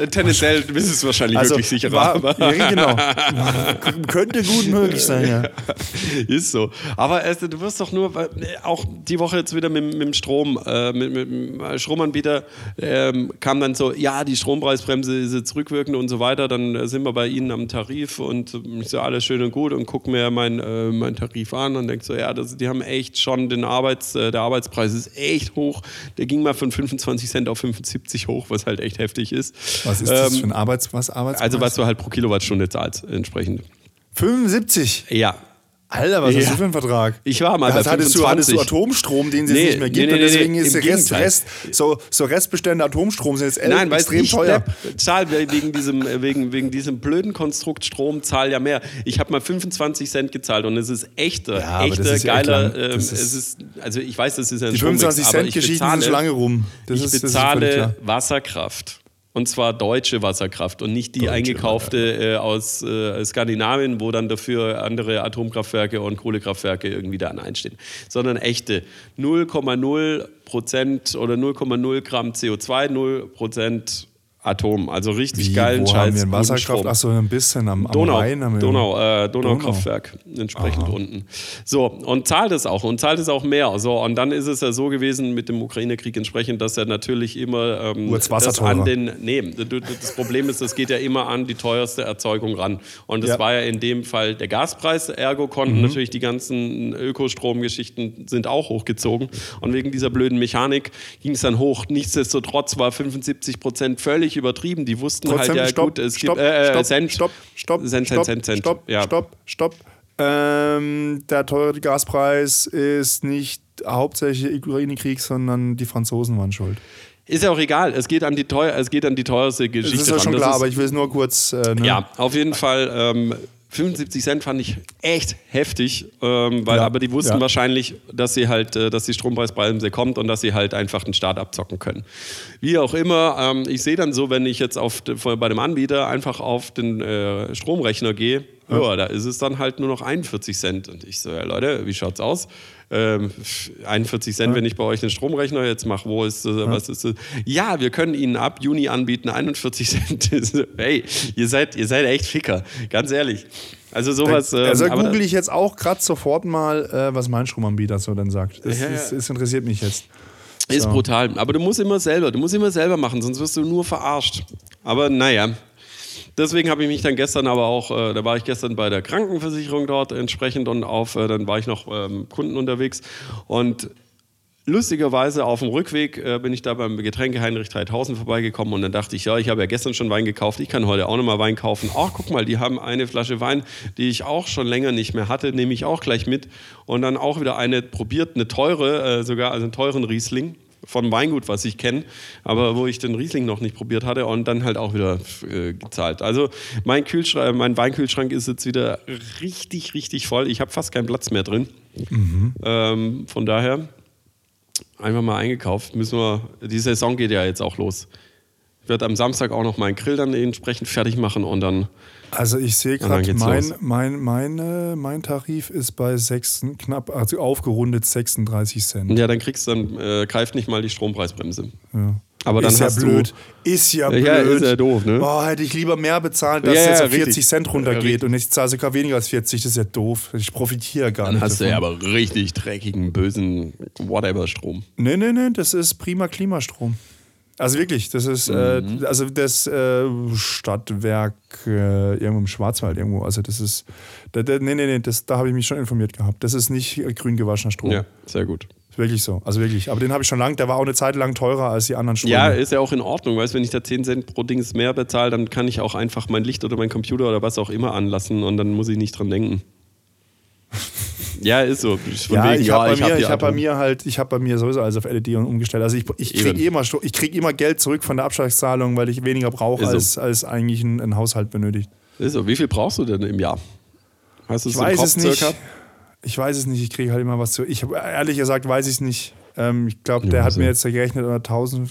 (laughs) Tendenziell ist es wahrscheinlich wirklich sicherer. Also, war, aber- ja, genau. (laughs) Könnte gut möglich sein, ja. (laughs) Ist so. Aber äh, du wirst doch nur, äh, auch die Woche jetzt wieder mit, mit dem Strom, äh, mit, mit dem Stromanbieter ähm, kam dann so, ja, die Strompreisbremse ist jetzt rückwirkend und so weiter, dann sind wir bei Ihnen am Tarif und äh, ist ja alles schön und gut und guck mir meinen äh, mein Tarif an und denk so, ja, das, die haben echt schon den Arbeits, äh, der Arbeitspreis ist echt hoch. Der ging mal von 25 Cent auf 75 hoch, was halt echt heftig ist. Was ist das Ähm, für ein Arbeits, was, Arbeitspreis? Also was du halt pro Kilowattstunde zahlst entsprechend. 75. Ja, Alter, was Ja. hast du für einen Vertrag? Ich war mal Das bei hattest du, hattest du 25. Atomstrom, den es Nee, jetzt nicht mehr gibt. nee, und nee, deswegen nee, ist der Rest. Rest so, so Restbestände Atomstrom sind jetzt el- Nein, weil extrem ich teuer. Zahl wegen diesem, äh, wegen, wegen diesem blöden Konstrukt Strom zahl ja mehr. Ich habe mal 25 Cent gezahlt und es ist echter, Ja, echter, ist ja geiler. lang. ähm, Das es ist- ist, also ich weiß, das ist ja ein Die Strommix, 25 aber Cent ich Geschichten sind schon lange rum. Das ich ist, ist bezahle. Wasserkraft. Und zwar deutsche Wasserkraft und nicht die Deutsche, eingekaufte äh, aus äh, Skandinavien, wo dann dafür andere Atomkraftwerke und Kohlekraftwerke irgendwie da einstehen. Sondern echte 0,0 Prozent oder 0,0 Gramm CO2, 0 Prozent Atom. Also richtig Wie, geilen wo Scheiß. haben wir Wasserkraft? Strom. Achso, ein bisschen am, am Donau, Rhein wir. Donau, äh, Donaukraftwerk entsprechend unten. So, und zahlt es auch und zahlt es auch mehr. So, und dann ist es ja so gewesen mit dem Ukraine-Krieg entsprechend, dass er natürlich immer ähm, das an den, nee, das Problem ist, das geht ja immer an die teuerste Erzeugung ran. Und das Ja. war ja in dem Fall der Gaspreis, ergo konnten natürlich die ganzen Ökostromgeschichten sind auch hochgezogen. Und wegen dieser blöden Mechanik ging es dann hoch. Nichtsdestotrotz war 75 Prozent völlig übertrieben. Die wussten Trotzdem, halt ja stopp, gut, es stopp, gibt äh, stopp, Cent, stopp, stopp, Cent, stopp, Cent, Cent. stopp, ja. stopp, stopp. Ähm, der teure Gaspreis ist nicht hauptsächlich der Ukraine-Krieg, sondern die Franzosen waren schuld. Ist ja auch egal. Es geht an die, teuer, es geht an die teuerste Das Geschichte ist ja schon Das klar, aber ich will es nur kurz. Äh, ne? Ja, auf jeden Fall. Ähm, 75 Cent fand ich echt heftig, ähm, weil Ja, aber die wussten ja. wahrscheinlich, dass sie halt, äh, dass die Strompreisbremse kommt und dass sie halt einfach den Staat abzocken können. Wie auch immer, ähm, ich sehe dann so, wenn ich jetzt auf bei dem Anbieter einfach auf den äh, Stromrechner gehe, ja. da ist es dann halt nur noch 41 Cent. Und ich so, ja Leute, wie schaut's aus? Ähm, 41 Cent, wenn ich bei euch einen Stromrechner jetzt mache, wo ist das, was ist das? Ja, wir können Ihnen ab Juni anbieten 41 Cent. (laughs) hey, ihr seid, ihr seid echt Ficker, ganz ehrlich. Also sowas. ähm, Also aber- google ich jetzt auch gerade sofort mal, äh, was mein Stromanbieter so dann sagt. Das, Ja, ja. das, das interessiert mich jetzt. Ist So. brutal. Aber du musst immer selber, du musst immer selber machen, sonst wirst du nur verarscht. Aber naja. Deswegen habe ich mich dann gestern aber auch, äh, da war ich gestern bei der Krankenversicherung dort entsprechend und auf, äh, dann war ich noch ähm, Kunden unterwegs. Und lustigerweise auf dem Rückweg äh, bin ich da beim Getränke Heinrich 3000 vorbeigekommen und dann dachte ich, ja, ich habe ja gestern schon Wein gekauft, ich kann heute auch nochmal Wein kaufen. Ach, guck mal, die haben eine Flasche Wein, die ich auch schon länger nicht mehr hatte, nehme ich auch gleich mit. Und dann auch wieder eine probiert, eine teure, äh, sogar also einen teuren Riesling von Weingut, was ich kenne, aber wo ich den Riesling noch nicht probiert hatte und dann halt auch wieder äh, gezahlt. Also mein, Kühlschrank, mein Weinkühlschrank ist jetzt wieder richtig, richtig voll. Ich habe fast keinen Platz mehr drin. Ähm, von daher einfach mal eingekauft. Müssen wir, die Saison geht ja jetzt auch los. Ich werde am Samstag auch noch meinen Grill dann entsprechend fertig machen und dann Also ich sehe dann gerade, mein, mein, mein, mein Tarif ist bei 6, knapp, also aufgerundet 36 Cent. ja, dann kriegst du dann äh, greift nicht mal die Strompreisbremse. Ja. Aber dann ist ja blöd. Ist ja blöd. Ja, ist ja doof, ne? Oh, hätte ich lieber mehr bezahlt, dass Ja, es ja, jetzt auf richtig. 40 Cent runtergeht und ich zahle sogar weniger als 40. Das ist ja doof. Ich profitiere gar Dann nicht. hast du ja davon. aber richtig dreckigen, bösen whatever Strom. Nee, nee, nee, das ist prima Klimastrom. Also wirklich, das ist äh, Mhm. also das äh, Stadtwerk äh, irgendwo im Schwarzwald irgendwo. Also das ist, da, da, nee, nee, nee, das, da habe ich mich schon informiert gehabt. Das ist nicht äh, grün gewaschener Strom. Ja, sehr gut. Wirklich so. Also wirklich. Aber den habe ich schon lange, der war auch eine Zeit lang teurer als die anderen Ströme. Ja, ist ja auch in Ordnung, weißt wenn ich da 10 Cent pro Dings mehr bezahle, dann kann ich auch einfach mein Licht oder mein Computer oder was auch immer anlassen und dann muss ich nicht dran denken. Ja, ist so. Ja, ich habe ja, bei, hab hab bei, mir halt, ich habe bei mir sowieso alles auf LED und umgestellt. Also ich, ich kriege immer, krieg immer Geld zurück von der Abschlagszahlung, weil ich weniger brauche, so. als, eigentlich ein, ein, Haushalt benötigt. Ist so. Wie viel brauchst du denn im Jahr? Hast du ich so weiß Kopf es nicht. Circa? Ich weiß es nicht. Ich kriege halt immer was zu. Ich habe ehrlich gesagt, weiß ich es nicht. Ähm, ich glaube, der ja, hat so. mir jetzt gerechnet 1.000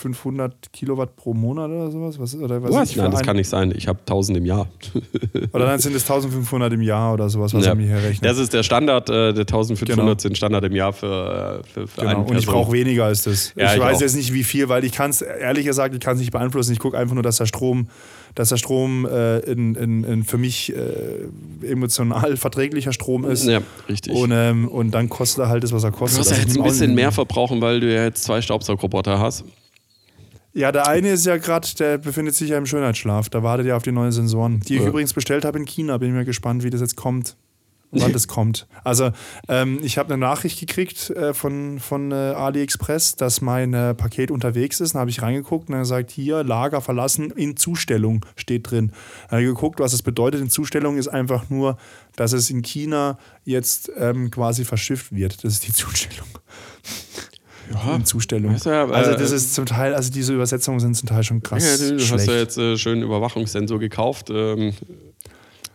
500 Kilowatt pro Monat oder sowas? Was, oder was What? Nein, das kann nicht sein. Ich habe 1000 im Jahr. (laughs) oder dann sind es 1500 im Jahr oder sowas, was ja. er mir hier rechnet. Das ist der Standard. Äh, der 1500 genau. sind Standard im Jahr für, äh, für, für genau. Und ich brauche weniger als das. Ja, ich, ich, weiß auch. jetzt nicht, wie viel, weil ich kann es, ehrlich gesagt, ich kann es nicht beeinflussen. Ich gucke einfach nur, dass der Strom dass der Strom äh, in, in, in für mich äh, emotional verträglicher Strom ist. Ja, richtig. Und, ähm, und dann kostet er halt das, was er kostet. Du musst also ja jetzt ein bisschen mehr verbrauchen, weil du ja jetzt zwei Staubsaugroboter hast. Ja, der eine ist ja gerade, der befindet sich ja im Schönheitsschlaf. Da wartet er auf die neuen Sensoren, die ich Ja. übrigens bestellt habe in China. Bin ich mal gespannt, wie das jetzt kommt. (laughs) Wann das kommt. Also, ähm, ich habe eine Nachricht gekriegt äh, von, von äh, AliExpress, dass mein äh, Paket unterwegs ist. Dann habe ich reingeguckt und er sagt: Hier, Lager verlassen in Zustellung steht drin. Dann habe ich geguckt, was das bedeutet. In Zustellung ist einfach nur, dass es in China jetzt ähm, quasi verschifft wird. Das ist die (laughs) Zustellung. Ja, In Zustellung. Weißt du also, äh, das ist zum Teil, also diese Übersetzungen sind zum Teil schon krass. Ja, du, du hast schlecht. ja jetzt äh, schön Überwachungssensor gekauft. Ähm,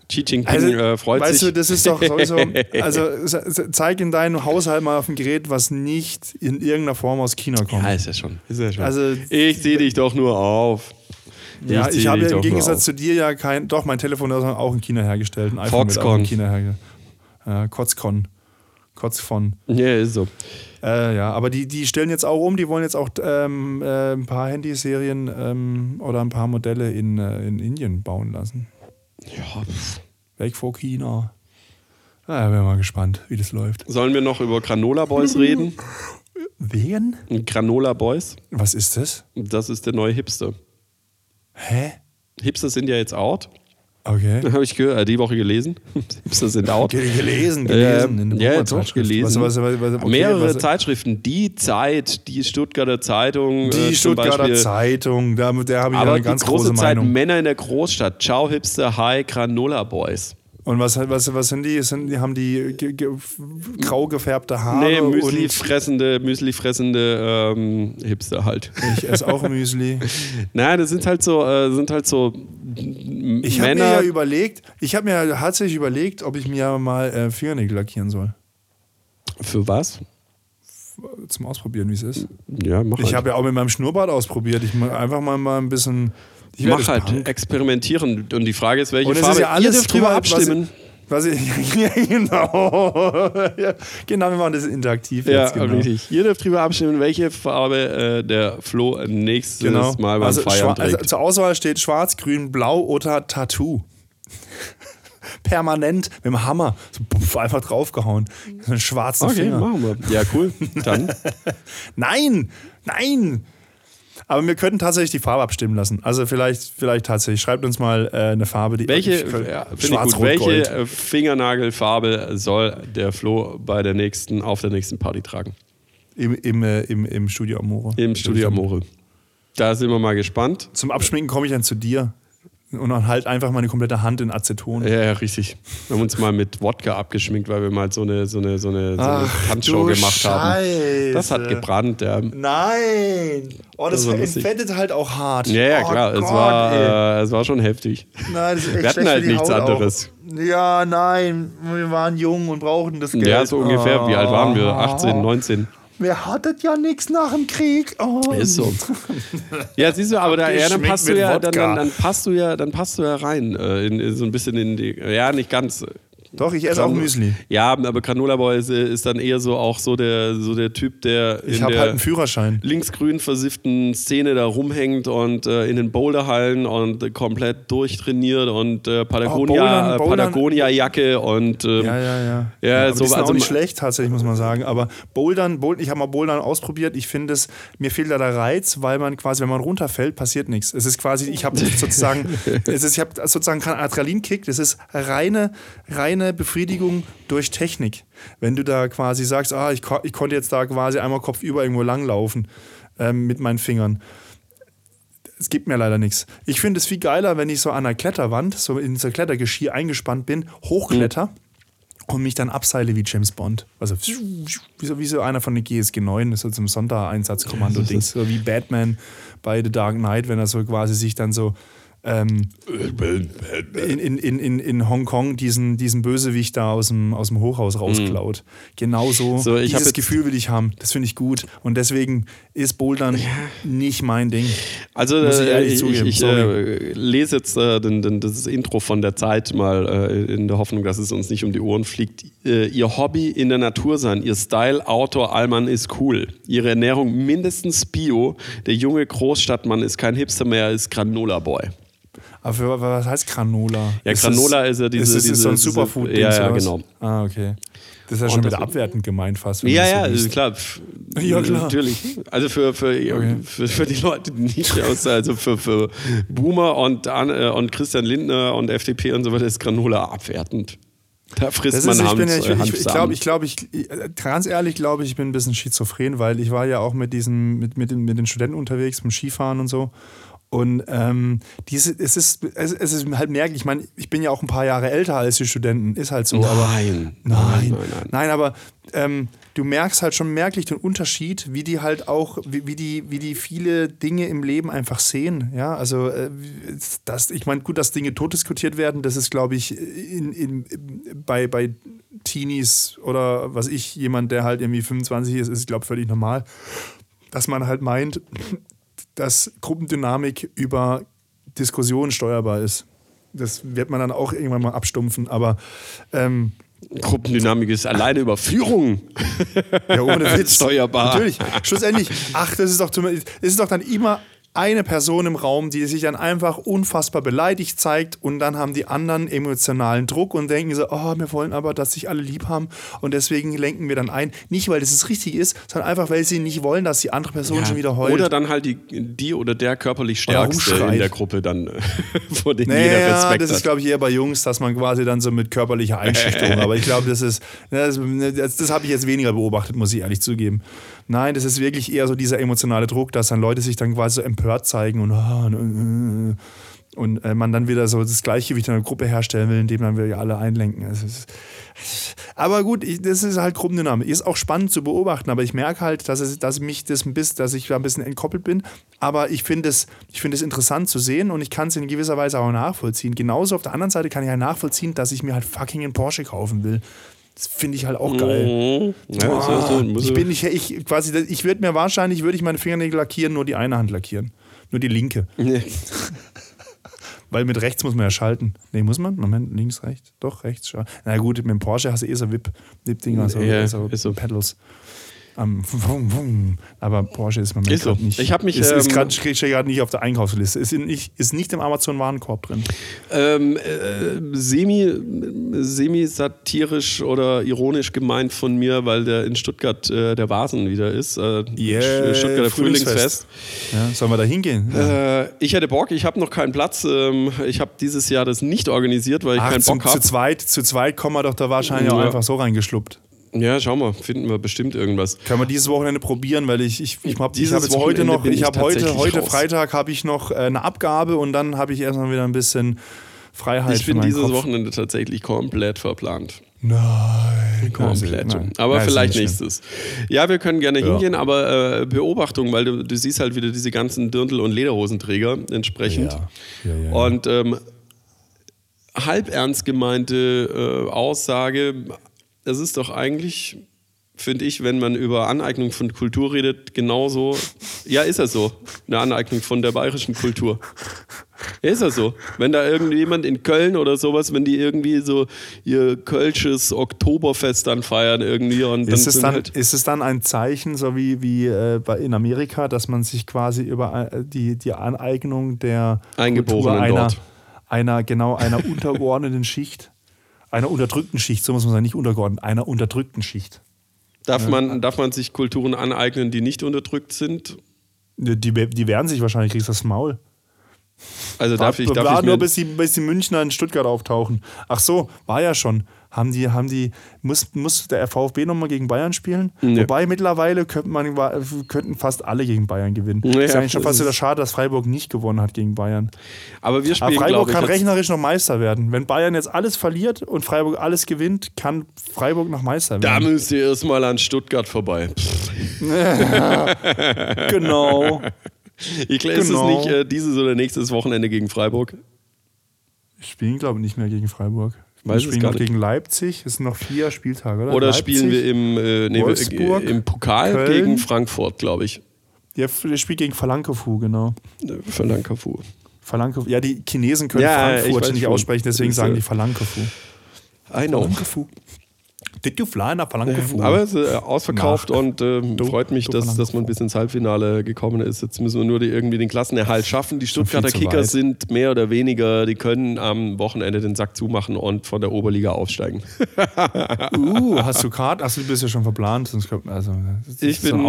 Xi Jinping Also, äh, freut weißt sich. du, das ist doch sowieso. (laughs) Also zeig in deinem Haushalt mal auf ein Gerät, was nicht in irgendeiner Form aus China kommt. ja, ist ja schon. Ist ja schon. Also- ich sehe dich doch nur auf. ja, zieh ich habe ja im Gegensatz zu dir ja kein. Doch, mein Telefon ist auch in China hergestellt. Ein iPhone wird auch Foxconn. in China hergestellt. Ja, Kotzcon. Kotzfon. Ja, ist so. Äh, ja, aber die, die stellen jetzt auch um, die wollen jetzt auch ähm, äh, ein paar Handyserien ähm, oder ein paar Modelle in, äh, in Indien bauen lassen. Ja, pff. Weg vor China. Na, bin mal gespannt, wie das läuft. Sollen wir noch über Granola Boys (laughs) reden? Wen? Granola Boys, Was ist das? das ist der neue Hipster. Hä? Hipster sind ja jetzt out. Okay. (laughs) Habe ich ge- äh, die Woche gelesen. Hipster sind out. Ge- Gelesen, gelesen. In ja, doch, gelesen. Was, was, was, okay, Mehrere Zeitschriften. Die Zeit, die Stuttgarter Zeitung. Die äh, Stuttgarter Beispiel. Zeitung, da, der habe ich Aber eine die ganz große große Zeit Meinung. Männer in der Großstadt. Ciao Hipster, hi Granola Boys. Und was, was, was sind die? Sind, die haben die ge, ge, grau gefärbte Haare. Nee, Müsli und fressende, Müsli fressende ähm, Hipster halt. ich esse auch Müsli. (laughs) Nein, das sind halt so, äh, sind halt so Ich habe mir Männer. ja überlegt, ich habe mir tatsächlich überlegt, ob ich mir mal äh, Fingernägel lackieren soll. Für was? Zum Ausprobieren, wie es ist. Ja, mach Ich halt. habe ja auch mit meinem Schnurrbart ausprobiert. Ich mal einfach mal, mal ein bisschen. Ich Mach halt, Punk. experimentieren. Und die Frage ist, welche Und Farbe. ist ja alles Ihr dürft drüber mal, was- abstimmen. Was ich, (laughs) ja, genau. Ja, genau, wir machen das interaktiv Ja, jetzt. Genau. richtig. Ihr dürft drüber abstimmen, welche Farbe äh, der Flo nächstes Genau. Mal beim also, Feiern schwa- also trägt. zur Auswahl steht schwarz, grün, blau oder Tattoo. Permanent mit dem Hammer. So, puff, einfach draufgehauen. So einen schwarzen okay, Finger. machen wir. Ja, cool. Dann. (laughs) Nein! Nein! Aber wir könnten tatsächlich die Farbe abstimmen lassen. Also vielleicht, vielleicht tatsächlich. Schreibt uns mal äh, eine Farbe, die Welche, ich ja, finde ich Schwarz, gut. Rot, Welche Gold. äh, Fingernagelfarbe soll der Flo bei der nächsten, auf der nächsten Party tragen? Im, im, äh, im, im Studio Amore. Im Studio Amore. Da sind wir mal gespannt. Zum Abschminken komme ich dann zu dir. Und dann halt einfach meine komplette Hand in Aceton. Ja, ja, richtig. Wir haben uns mal mit Wodka abgeschminkt, weil wir mal so eine, so eine, so eine, so eine Ach, Tanzshow gemacht haben. Scheiße. Das hat gebrannt, ja. Nein! Oh, das, Das entfettet halt auch hart. Ja, ja, oh klar. es, Gott, war, ey. äh, es war schon heftig. Nein, das ist echt Wir hatten halt nichts Haut auch. anderes. Ja, nein, wir waren jung und brauchten das Geld. Ja, so ungefähr. Wie alt waren wir? 18, 19. Wir hatten ja nichts nach dem Krieg. Oh. Ist so. (laughs) Ja, siehst du, aber da, ja, dann passt du ja, dann, dann, dann passt du ja, dann passt du ja rein, äh, in, in so ein bisschen in die, ja, nicht ganz. Doch, ich esse auch Müsli. Ja, aber Granola Boy ist, ist dann eher so auch so der, so der Typ, der Ich in habe der halt einen Führerschein. linksgrün versifften Szene da rumhängt und äh, in den Boulderhallen und äh, komplett durchtrainiert und äh, Patagonia, äh, Bouldern- Patagonia-Jacke und ähm, Ja, ja, ja. Ja, aber so- also nicht schlecht, tatsächlich, muss man sagen. Aber Bouldern, Bouldern ich habe mal Bouldern ausprobiert. Ich finde es, mir fehlt da der Reiz, weil man quasi, wenn man runterfällt, passiert nichts. Es ist quasi, ich habe (laughs) sozusagen, es ist, ich habe sozusagen keinen Adrenalinkick. Das ist reine, reine interne Befriedigung durch Technik. Wenn du da quasi sagst, ah, ich, ko ich konnte jetzt da quasi einmal kopfüber irgendwo langlaufen ähm, mit meinen Fingern. Es gibt mir leider nichts. Ich finde es viel geiler, wenn ich so an einer Kletterwand, so in so Klettergeschirr eingespannt bin, hochkletter. Mhm und mich dann abseile wie James Bond. Also wie so, wie so einer von den GSG 9, (laughs) das ist so zum Sondereinsatzkommando-Dings. So wie Batman bei The Dark Knight, wenn er so quasi sich dann so ähm, in, in, in, in Hongkong diesen, diesen Bösewicht da aus dem, aus dem Hochhaus rausklaut. Mhm. Genauso so, dieses Gefühl will ich haben. Das finde ich gut. Und deswegen ist Bouldern ja. nicht mein Ding. Also Muss ich, äh, ich, ich äh, lese jetzt äh, den, den, das Intro von der Zeit mal äh, in der Hoffnung, dass es uns nicht um die Ohren fliegt. Äh, ihr Hobby in der Natur sein, ihr Style, Outdoor, Allmann ist cool. Ihre Ernährung mindestens Bio. Der junge Großstadtmann ist kein Hipster mehr, er ist Granola Boy. Aber für, was heißt Granola? Ja, ist Granola ist ja diese. Ist das so ein Superfood? -Ding, ja, ja, genau. Ah, okay. Das ist ja schon wieder abwertend gemeint fast. Ja, ja, so klar. (laughs) Ja, klar. Natürlich. Also für, für, okay. für, für, die Leute, die nicht (laughs) aus, also für, für Boomer und, äh, und Christian Lindner und FDP und so weiter ist Granola abwertend. Da frisst das man ist, ich, bin ja, ich, ich, ich glaube, ich, glaub, ich, ganz ehrlich glaube ich, ich bin ein bisschen schizophren, weil ich war ja auch mit diesen, mit, mit, den, mit den Studenten unterwegs, beim Skifahren und so. Und ähm, diese, es, ist, es, es ist halt merklich, ich meine, ich bin ja auch ein paar Jahre älter als die Studenten, ist halt so. Nein, aber, nein, nein, nein, nein. Nein, aber ähm, du merkst halt schon merklich den Unterschied, wie die halt auch, wie, wie, die, wie die viele Dinge im Leben einfach sehen. Ja, also äh, das, ich meine, gut, dass Dinge tot diskutiert werden, das ist, glaube ich, in, in, bei, bei Teenies oder was ich, jemand, der halt irgendwie 25 ist, ist, glaube ich, völlig normal. Dass man halt meint, dass Gruppendynamik über Diskussionen steuerbar ist. Das wird man dann auch irgendwann mal abstumpfen, aber ähm, Gruppendynamik ist alleine über Führung. Ja, ohne (laughs) Witz. Steuerbar. Natürlich. Schlussendlich, ach, das ist doch, das ist doch dann immer eine Person im Raum, die sich dann einfach unfassbar beleidigt zeigt und dann haben die anderen emotionalen Druck und denken so, oh, wir wollen aber, dass sich alle lieb haben und deswegen lenken wir dann ein. Nicht, weil das richtig ist, sondern einfach, weil sie nicht wollen, dass die andere Person ja. schon wieder heult. Oder dann halt die, die oder der körperlich Stärkste in der Gruppe dann, (laughs) vor dem naja, jeder Respekt das ist, glaube ich, eher bei Jungs, dass man quasi dann so mit körperlicher Einschüchterung, (laughs) aber ich glaube, das ist, das, das, das habe ich jetzt weniger beobachtet, muss ich ehrlich zugeben. Nein, das ist wirklich eher so dieser emotionale Druck, dass dann Leute sich dann quasi so empört zeigen und, und, und äh, man dann wieder so das Gleichgewicht in der Gruppe herstellen will, indem dann wir alle einlenken. Ist, aber gut, ich, das ist halt Gruppendynamik. Ist auch spannend zu beobachten, aber ich merke halt, dass, es, dass mich das ein bisschen, dass ich da ein bisschen entkoppelt bin. Aber ich finde es, es interessant zu sehen und ich kann es in gewisser Weise auch nachvollziehen. Genauso auf der anderen Seite kann ich halt nachvollziehen, dass ich mir halt fucking einen Porsche kaufen will. Das finde ich halt auch geil. Mhm. Ja, Boah, so, ich bin nicht, ich quasi, ich würde mir wahrscheinlich, würde ich meine Fingernägel lackieren, nur die eine Hand lackieren. Nur die linke. Nee. (laughs) Weil mit rechts muss man ja schalten. Nee, muss man? Moment, links, rechts. Doch, rechts. Na gut, mit dem Porsche hast du eh so Whip-Dinger, so, ja, so, so Pedals am um, Aber Porsche ist man ist so. nicht. Ich habe mich. Ist, ähm, ist gerade nicht auf der Einkaufsliste. Ist, nicht, ist nicht im Amazon-Warenkorb drin. Ähm, äh, semi, semi satirisch oder ironisch gemeint von mir, weil der in Stuttgart äh, der Vasen wieder ist. Äh, yeah, Stuttgarter Frühlingsfest. Ja, sollen wir da hingehen? Ja. Äh, ich hätte Bock, ich habe noch keinen Platz. Ähm, ich habe dieses Jahr das nicht organisiert, weil ich Ach, keinen Bock habe. Zu zweit, zu zweit kommen wir doch da wahrscheinlich ja. auch einfach so reingeschluppt. Ja, schau mal, finden wir bestimmt irgendwas. Kann man dieses Wochenende probieren, weil ich, ich, ich habe hab jetzt heute noch, ich habe heute, heute Freitag habe ich noch äh, eine Abgabe und dann habe ich erstmal wieder ein bisschen Freiheit. Ich bin dieses Kopf. Wochenende tatsächlich komplett verplant. Nein. Komplett. Nein. Aber Nein, vielleicht nächstes. Ja, wir können gerne ja. hingehen, aber äh, Beobachtung, weil du, du, siehst halt wieder diese ganzen Dirndl- und Lederhosenträger entsprechend. Ja. Ja, und ähm, halb ernst gemeinte äh, Aussage, es ist doch eigentlich, finde ich, wenn man über Aneignung von Kultur redet, genauso. Ja, ist er so. Eine Aneignung von der bayerischen Kultur. Ist das so. Wenn da irgendjemand in Köln oder sowas, wenn die irgendwie so ihr kölsches Oktoberfest dann feiern irgendwie und ist es dann, halt ist es dann ein Zeichen, so wie, wie äh, in Amerika, dass man sich quasi über äh, die, die Aneignung der Eingeborenen einer, dort. einer, genau, einer (laughs) untergeordneten Schicht einer unterdrückten Schicht, so muss man sagen, nicht untergeordnet, einer unterdrückten Schicht. Darf man, darf man sich Kulturen aneignen, die nicht unterdrückt sind? Die, die wehren sich wahrscheinlich, kriegst das Maul. Also darf ich, darf war ich nur bis die, bis die Münchner in Stuttgart auftauchen. Ach so, war ja schon. Haben die, haben die, muss, muss der VfB nochmal gegen Bayern spielen? Nee. Wobei mittlerweile könnte man, könnten fast alle gegen Bayern gewinnen. Ja, ist eigentlich schon fast wieder schade, dass Freiburg nicht gewonnen hat gegen Bayern. aber wir Aber spielen, Freiburg glaube ich, kann rechnerisch noch Meister werden. Wenn Bayern jetzt alles verliert und Freiburg alles gewinnt, kann Freiburg noch Meister da werden. müsst ihr erstmal an Stuttgart vorbei. (laughs) Genau. (laughs) Ich glaube, ist Genau. es nicht äh, dieses oder nächstes Wochenende gegen Freiburg? Spielen, glaube ich, nicht mehr gegen Freiburg. Wir Weiß spielen noch gegen Leipzig. Es sind noch vier Spieltage, oder? Oder Leipzig, spielen wir im, äh, nee, wir- Wolfsburg, im Pokal Köln. gegen Frankfurt, glaube ich. Ja, der spielt gegen Falankefu, genau. Äh, Für Lankafu. Falankefu. Ja, die Chinesen können Ja, ich Frankfurt nicht schon. aussprechen, deswegen sagen äh, die Falankefu. I know. Falankefu. Did you fly nach Falankefu? Aber es ist äh, ausverkauft Nach- und ähm, Du- freut mich, dass, dass man bis ins Halbfinale gekommen ist. Jetzt müssen wir nur die, irgendwie den Klassenerhalt schaffen. Die Stuttgarter Kickers sind mehr oder weniger, die können am Wochenende den Sack zumachen und von der Oberliga aufsteigen. (laughs) uh, hast du Karten? Achso, du bist ja schon verplant. Sonst kommt, also, Ich so bin.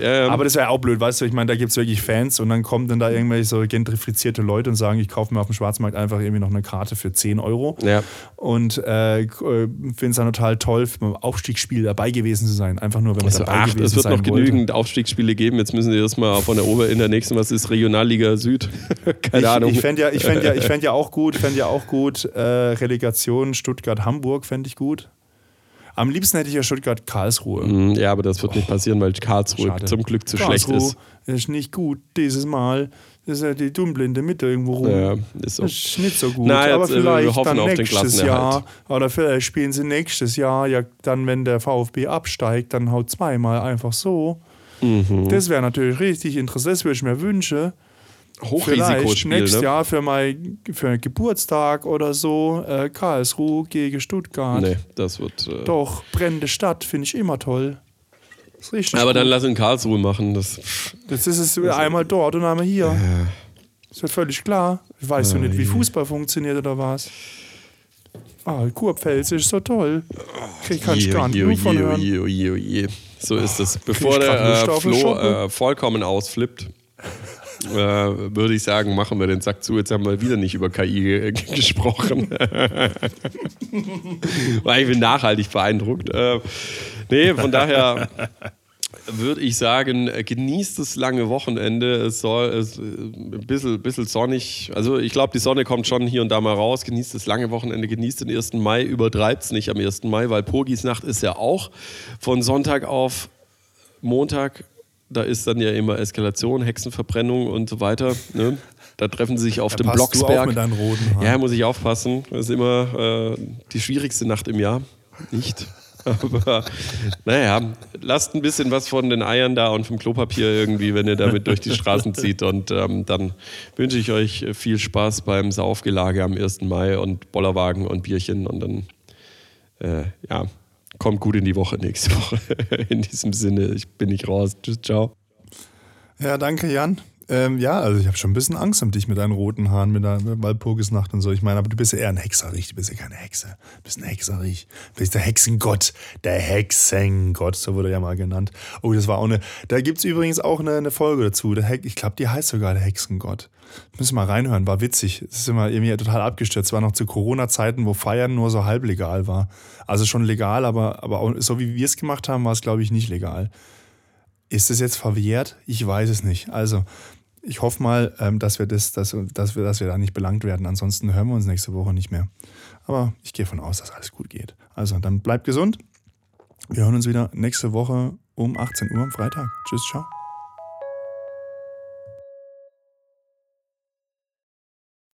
Äh, ja, Aber das wäre auch blöd, weißt du? Ich meine, da gibt es wirklich Fans und dann kommen dann da irgendwelche so gentrifizierte Leute und sagen, ich kaufe mir auf dem Schwarzmarkt einfach irgendwie noch eine Karte für 10 Euro. ja. Und äh, finde es dann total toll, beim Aufstiegsspiel dabei gewesen zu sein. Einfach nur, wenn man Also, dabei ach, gewesen es wird sein noch genügend Aufstiegsspiele geben. Jetzt müssen sie erstmal von der Ober in der nächsten, was ist Regionalliga Süd? (laughs) Keine ich, Ahnung. Ich fände ja, ich fänd ja, ich fänd ja auch gut, fänd ja auch gut äh, Relegation Stuttgart-Hamburg fände ich gut. Am liebsten hätte ich ja Stuttgart-Karlsruhe. Mm, ja, aber das wird nicht passieren, weil Karlsruhe Schade. zum Glück zu schlecht Karlsruhe ist. ist nicht gut dieses Mal. Das ist ja die dummblinde Mitte irgendwo rum. Ja, ist so. Ist nicht so gut. Na, jetzt, aber äh, wir vielleicht hoffen dann auf den nächstes Klassenerhalt. Jahr. Oder vielleicht spielen sie nächstes Jahr. Ja, dann, wenn der VfB absteigt, dann haut zweimal einfach so. Mhm. Das wäre natürlich richtig interessant. Das würde ich mir wünschen. Vielleicht Hochrisikospiel, nächstes ne? Jahr für mein für Geburtstag oder so äh, Karlsruhe gegen Stuttgart. Nee, das wird. Äh, Doch, brennende Stadt finde ich immer toll. Ist aber dann lass ihn Karlsruhe machen. Das, Das ist es einmal dort und einmal hier. Das wird völlig klar. Weißt du nicht, wie Fußball funktioniert oder was? Ah, Kurpfälz ist so toll. Krieg kann ich gar nicht genug von hören. oje. So ist es. Bevor ich der äh, Flo äh, vollkommen ausflippt, äh, würde ich sagen, machen wir den Sack zu. Jetzt haben wir wieder nicht über KI ge- gesprochen. (laughs) War ich bin nachhaltig beeindruckt. Äh, nee, von daher würde ich sagen, äh, genießt das lange Wochenende. Es soll es, äh, ein bisschen, bisschen sonnig. Also ich glaube, die Sonne kommt schon hier und da mal raus. Genießt das lange Wochenende, genießt den 1. Mai, übertreibt es nicht am 1. Mai, weil Purgisnacht ist ja auch von Sonntag auf Montag. Da ist dann ja immer Eskalation, Hexenverbrennung und so weiter. Ne? Da treffen sie sich auf dem passt du auch Blocksberg. Ja, muss ich aufpassen. Das ist immer äh, die schwierigste Nacht im Jahr. Nicht. (laughs) Aber naja, lasst ein bisschen was von den Eiern da und vom Klopapier irgendwie, wenn ihr damit durch die Straßen zieht. Und ähm, dann wünsche ich euch viel Spaß beim Saufgelage am 1. Mai und Bollerwagen und Bierchen. Und dann, äh, ja, kommt gut in die Woche nächste Woche. (laughs) In diesem Sinne, ich bin nicht raus. Tschüss, ciao. Ja, danke, Jan. Ähm, ja, also ich habe schon ein bisschen Angst um dich mit deinen roten Haaren, mit deiner Walpurgisnacht und so. Ich meine, aber du bist ja eher ein Hexerich, du bist ja keine Hexe. Du bist ein Hexerich. Du bist der Hexengott. Der Hexengott, so wurde er ja mal genannt. Oh, das war auch eine. Da gibt es übrigens auch eine, eine Folge dazu. Der ich glaube, die heißt sogar der Hexengott. Müssen mal reinhören, war witzig. Es ist immer irgendwie total abgestürzt. War noch zu Corona-Zeiten, wo Feiern nur so halb legal war. Also schon legal, aber, aber auch so wie wir es gemacht haben, war es, glaube ich, nicht legal. Ist es jetzt verwehrt? Ich weiß es nicht. Also, ich hoffe mal, ähm, dass, wir das, dass, dass, wir, dass wir da nicht belangt werden. Ansonsten hören wir uns nächste Woche nicht mehr. Aber ich gehe davon aus, dass alles gut geht. Also, dann bleibt gesund. Wir hören uns wieder nächste Woche um 18 Uhr am Freitag. Tschüss, ciao.